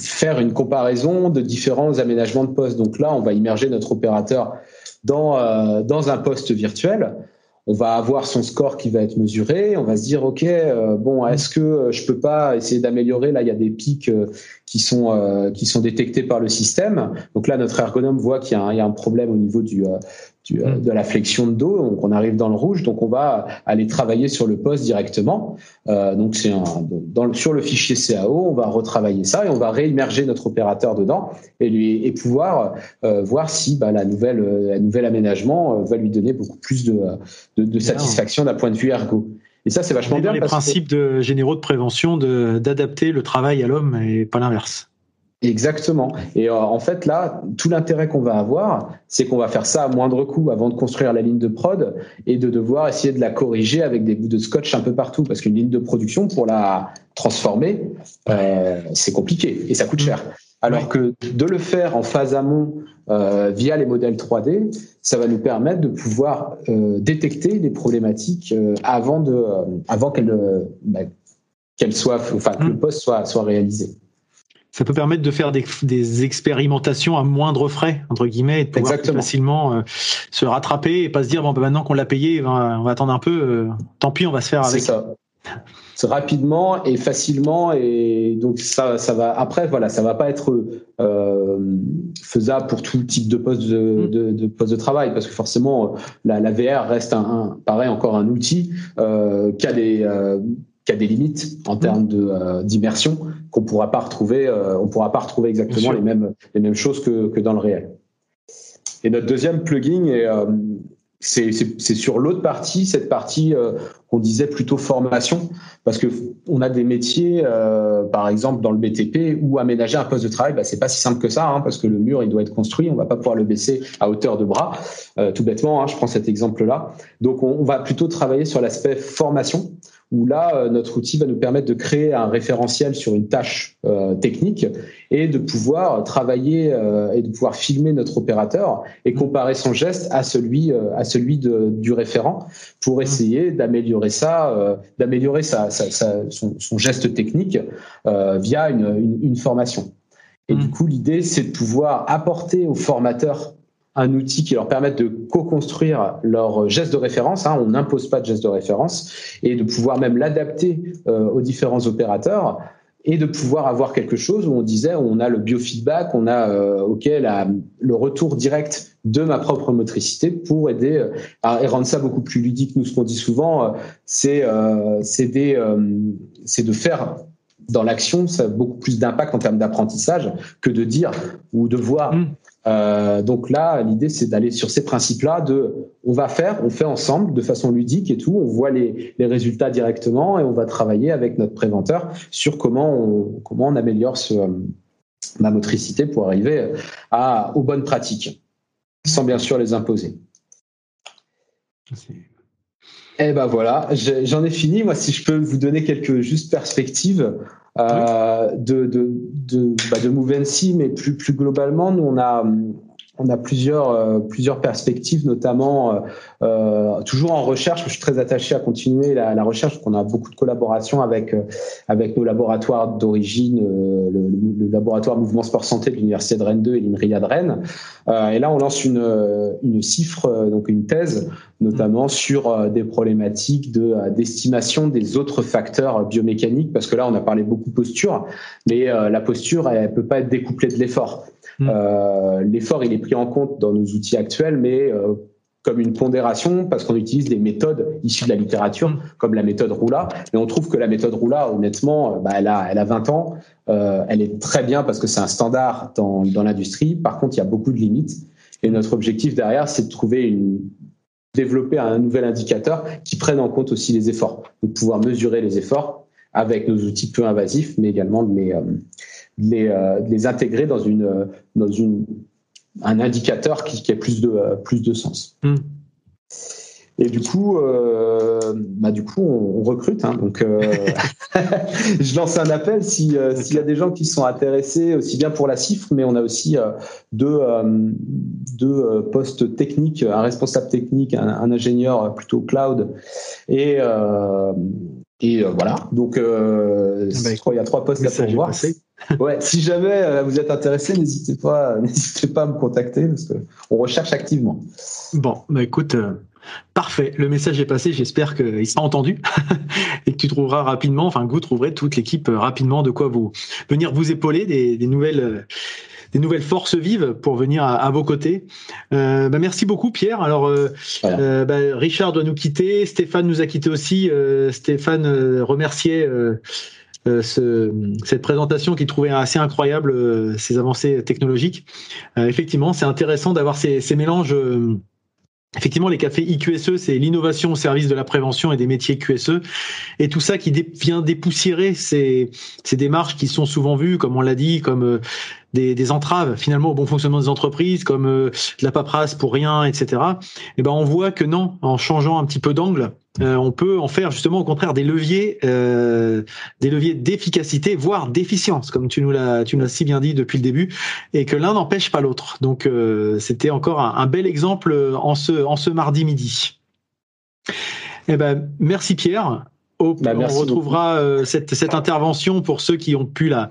faire une comparaison de différents aménagements de poste. Donc là, on va immerger notre opérateur dans, euh, dans un poste virtuel, on va avoir son score qui va être mesuré. On va se dire, ok, euh, bon, est-ce que je peux pas essayer d'améliorer Là, il y a des pics euh, qui sont qui sont détectés par le système. Donc là, notre ergonome voit qu'il y, y, a un problème au niveau du euh, mm. de la flexion de dos, donc on arrive dans le rouge, donc on va aller travailler sur le poste directement. Euh, donc c'est dans, sur le fichier CAO, on va retravailler ça et on va réimmerger notre opérateur dedans et lui et pouvoir euh, voir si bah, la nouvelle la nouvel aménagement va lui donner beaucoup plus de, de, satisfaction d'un point de vue ergo. Et ça c'est vachement bien. les principes de, généraux de prévention d'adapter le travail à l'homme et pas l'inverse. Exactement. Et euh, en fait, là, tout l'intérêt qu'on va avoir, c'est qu'on va faire ça à moindre coût avant de construire la ligne de prod et de devoir essayer de la corriger avec des bouts de scotch un peu partout. Parce qu'une ligne de production, pour la transformer, euh, c'est compliqué et ça coûte cher. Alors que de le faire en phase amont euh, via les modèles 3D, ça va nous permettre de pouvoir euh, détecter des problématiques euh, avant de, avant qu'elles bah, qu'elles soient, enfin que le mmh. poste soit soit réalisé ça peut permettre de faire des, des, expérimentations à moindre frais entre guillemets et de pouvoir facilement euh, se rattraper et pas se dire bon bah, maintenant qu'on l'a payé on va attendre un peu euh, tant pis on va se faire avec. ça. Rapidement et facilement et donc ça ça va après voilà ça va pas être euh, faisable pour tout type de poste de, mm. de, de, poste de travail parce que forcément la, la VR reste un, un, pareil encore un outil euh, qui a des euh, qui a des limites en mm. termes de euh, d'immersion qu'on pourra pas retrouver euh, on pourra pas retrouver exactement les mêmes les mêmes choses que, que dans le réel et notre deuxième plugin est, euh, c'est sur l'autre partie, cette partie euh, qu'on disait plutôt formation, parce que on a des métiers, par exemple dans le BTP, où aménager un poste de travail, bah, c'est pas si simple que ça, hein, parce que le mur il doit être construit, on va pas pouvoir le baisser à hauteur de bras, tout bêtement. Hein, je prends cet exemple-là. Donc on, on, va plutôt travailler sur l'aspect formation, où là, euh, notre outil va nous permettre de créer un référentiel sur une tâche euh, technique et de pouvoir travailler euh, et de pouvoir filmer notre opérateur et comparer son geste à celui à celui de, du référent pour essayer d'améliorer ça, d'améliorer sa, sa, sa, son, son, geste technique via une, une, une formation. Et du mmh. coup, l'idée, c'est de pouvoir apporter aux formateurs un outil qui leur permette de co-construire leur geste de référence. Hein, on n'impose pas de geste de référence et de pouvoir même l'adapter euh, aux différents opérateurs et de pouvoir avoir quelque chose où on disait on a le biofeedback, on a euh, ok le retour direct de ma propre motricité pour aider euh, à, et rendre ça beaucoup plus ludique. Nous, ce qu'on dit souvent, c'est euh, c'est de faire dans l'action, ça beaucoup plus d'impact en termes d'apprentissage que de dire ou de voir. Mmh. Euh, donc là, l'idée, c'est d'aller sur ces principes-là de on va faire, on fait ensemble de façon ludique et tout, on voit les, les résultats directement et on va travailler avec notre préventeur sur comment on, comment on améliore ce, ma motricité pour arriver à, aux bonnes pratiques, sans bien sûr les imposer. Et eh ben voilà, j'en ai fini. Moi, si je peux vous donner quelques justes perspectives, euh, de, de, de, bah, de Movency, mais plus, plus globalement, nous, on a, on a plusieurs, euh, plusieurs perspectives, notamment euh, euh, toujours en recherche. Je suis très attaché à continuer la, la recherche, donc on a beaucoup de collaborations avec, euh, avec nos laboratoires d'origine, euh, le, le, laboratoire Mouvement Sport Santé de l'Université de Rennes 2 et l'INRIA de Rennes. et là, on lance une, une cifre, donc une thèse, notamment mmh. sur des problématiques de d'estimation des autres facteurs biomécaniques, parce que là, on a parlé beaucoup posture, mais la posture, elle, elle peut pas être découplée de l'effort. Mm. Euh, l'effort, il est pris en compte dans nos outils actuels, mais euh, comme une pondération parce qu'on utilise des méthodes issues de la littérature, mm. comme la méthode Roula. Mais on trouve que la méthode Roula, honnêtement, euh, bah, elle, a, elle a 20 ans. Euh, elle est très bien parce que c'est un standard dans, dans l'industrie. Par contre, il y a beaucoup de limites. Et notre objectif derrière, c'est de trouver une développer un nouvel indicateur qui prenne en compte aussi les efforts. Donc pouvoir mesurer les efforts avec nos outils peu invasifs, mais également de les, de les, euh, de les intégrer dans, une, dans une, un indicateur qui, qui a plus de, plus de sens. Mm. Et du coup, euh, bah du coup, on, on recrute. Hein, donc, euh, je lance un appel si euh, s'il y a des gens qui sont intéressés aussi bien pour la cifre, mais on a aussi euh, deux deux postes techniques, un responsable technique, un, un ingénieur plutôt cloud et et voilà. Donc, euh, bah, je crois il y a trois postes à pourvoir ouais, si jamais euh, vous êtes intéressé, n'hésitez pas, n'hésitez pas à me contacter parce que on recherche activement. Bon, bah écoute, euh, parfait. Le message est passé. J'espère qu'il sera entendu et que tu trouveras rapidement, enfin que vous trouverez toute l'équipe euh, rapidement de quoi vous venir vous épauler des, des nouvelles des nouvelles forces vives pour venir à, à vos côtés. Euh, bah merci beaucoup Pierre. Alors euh, voilà. bah, Richard doit nous quitter, Stéphane nous a quitté aussi. Euh, Stéphane remerciait euh, ce, cette présentation qui trouvait assez incroyable euh, ces avancées technologiques. Euh, effectivement, c'est intéressant d'avoir ces, ces mélanges. Effectivement, les cafés IQSE, c'est l'innovation au service de la prévention et des métiers QSE. Et tout ça qui vient dépoussiérer ces, ces démarches qui sont souvent vues, comme on l'a dit, comme des, des, entraves finalement au bon fonctionnement des entreprises, comme de la paperasse pour rien, etc. Et ben on voit que non, en changeant un petit peu d'angle, euh, on peut en faire justement au contraire des leviers, euh, des leviers d'efficacité, voire d'efficience, comme tu nous l'as, si bien dit depuis le début, et que l'un n'empêche pas l'autre. Donc euh, c'était encore un, un, bel exemple en ce en ce mardi midi. Eh ben merci Pierre. Au, bah, on retrouvera euh, cette, cette, intervention pour ceux qui ont pu la,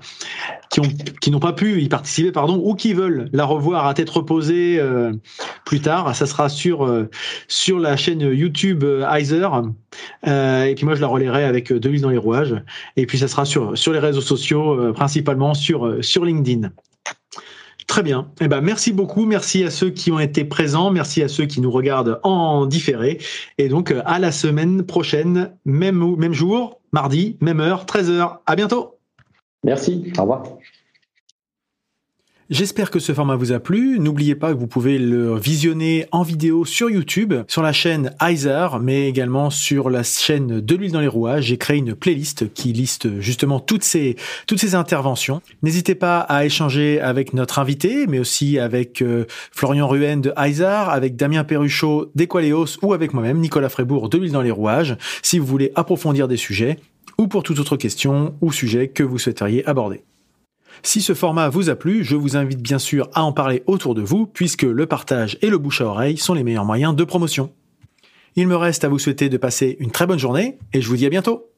qui ont, qui n'ont pas pu y participer, pardon, ou qui veulent la revoir à tête reposée euh, plus tard. Ça sera sur euh, sur la chaîne YouTube Heiser. et puis moi, je la relayerai avec de l'huile dans les rouages. Et puis ça sera sur sur les réseaux sociaux, principalement sur sur LinkedIn. Très bien. Eh ben, merci beaucoup. Merci à ceux qui ont été présents. Merci à ceux qui nous regardent en différé. Et donc, à la semaine prochaine, même, même jour, mardi, même heure, 13h. À bientôt. Merci. Au revoir. J'espère que ce format vous a plu. N'oubliez pas que vous pouvez le visionner en vidéo sur YouTube, sur la chaîne Heiser, mais également sur la chaîne De l'huile dans les rouages. J'ai créé une playlist qui liste justement toutes ces, toutes ces interventions. N'hésitez pas à échanger avec notre invité, mais aussi avec euh, Florian Ruen de Heiser, avec Damien Perruchot d'Equaleos ou avec moi-même, Nicolas Frébourg de l'huile dans les rouages, si vous voulez approfondir des sujets ou pour toute autre question ou sujet que vous souhaiteriez aborder. Si ce format vous a plu, je vous invite bien sûr à en parler autour de vous, puisque le partage et le bouche à oreille sont les meilleurs moyens de promotion. Il me reste à vous souhaiter de passer une très bonne journée, et je vous dis à bientôt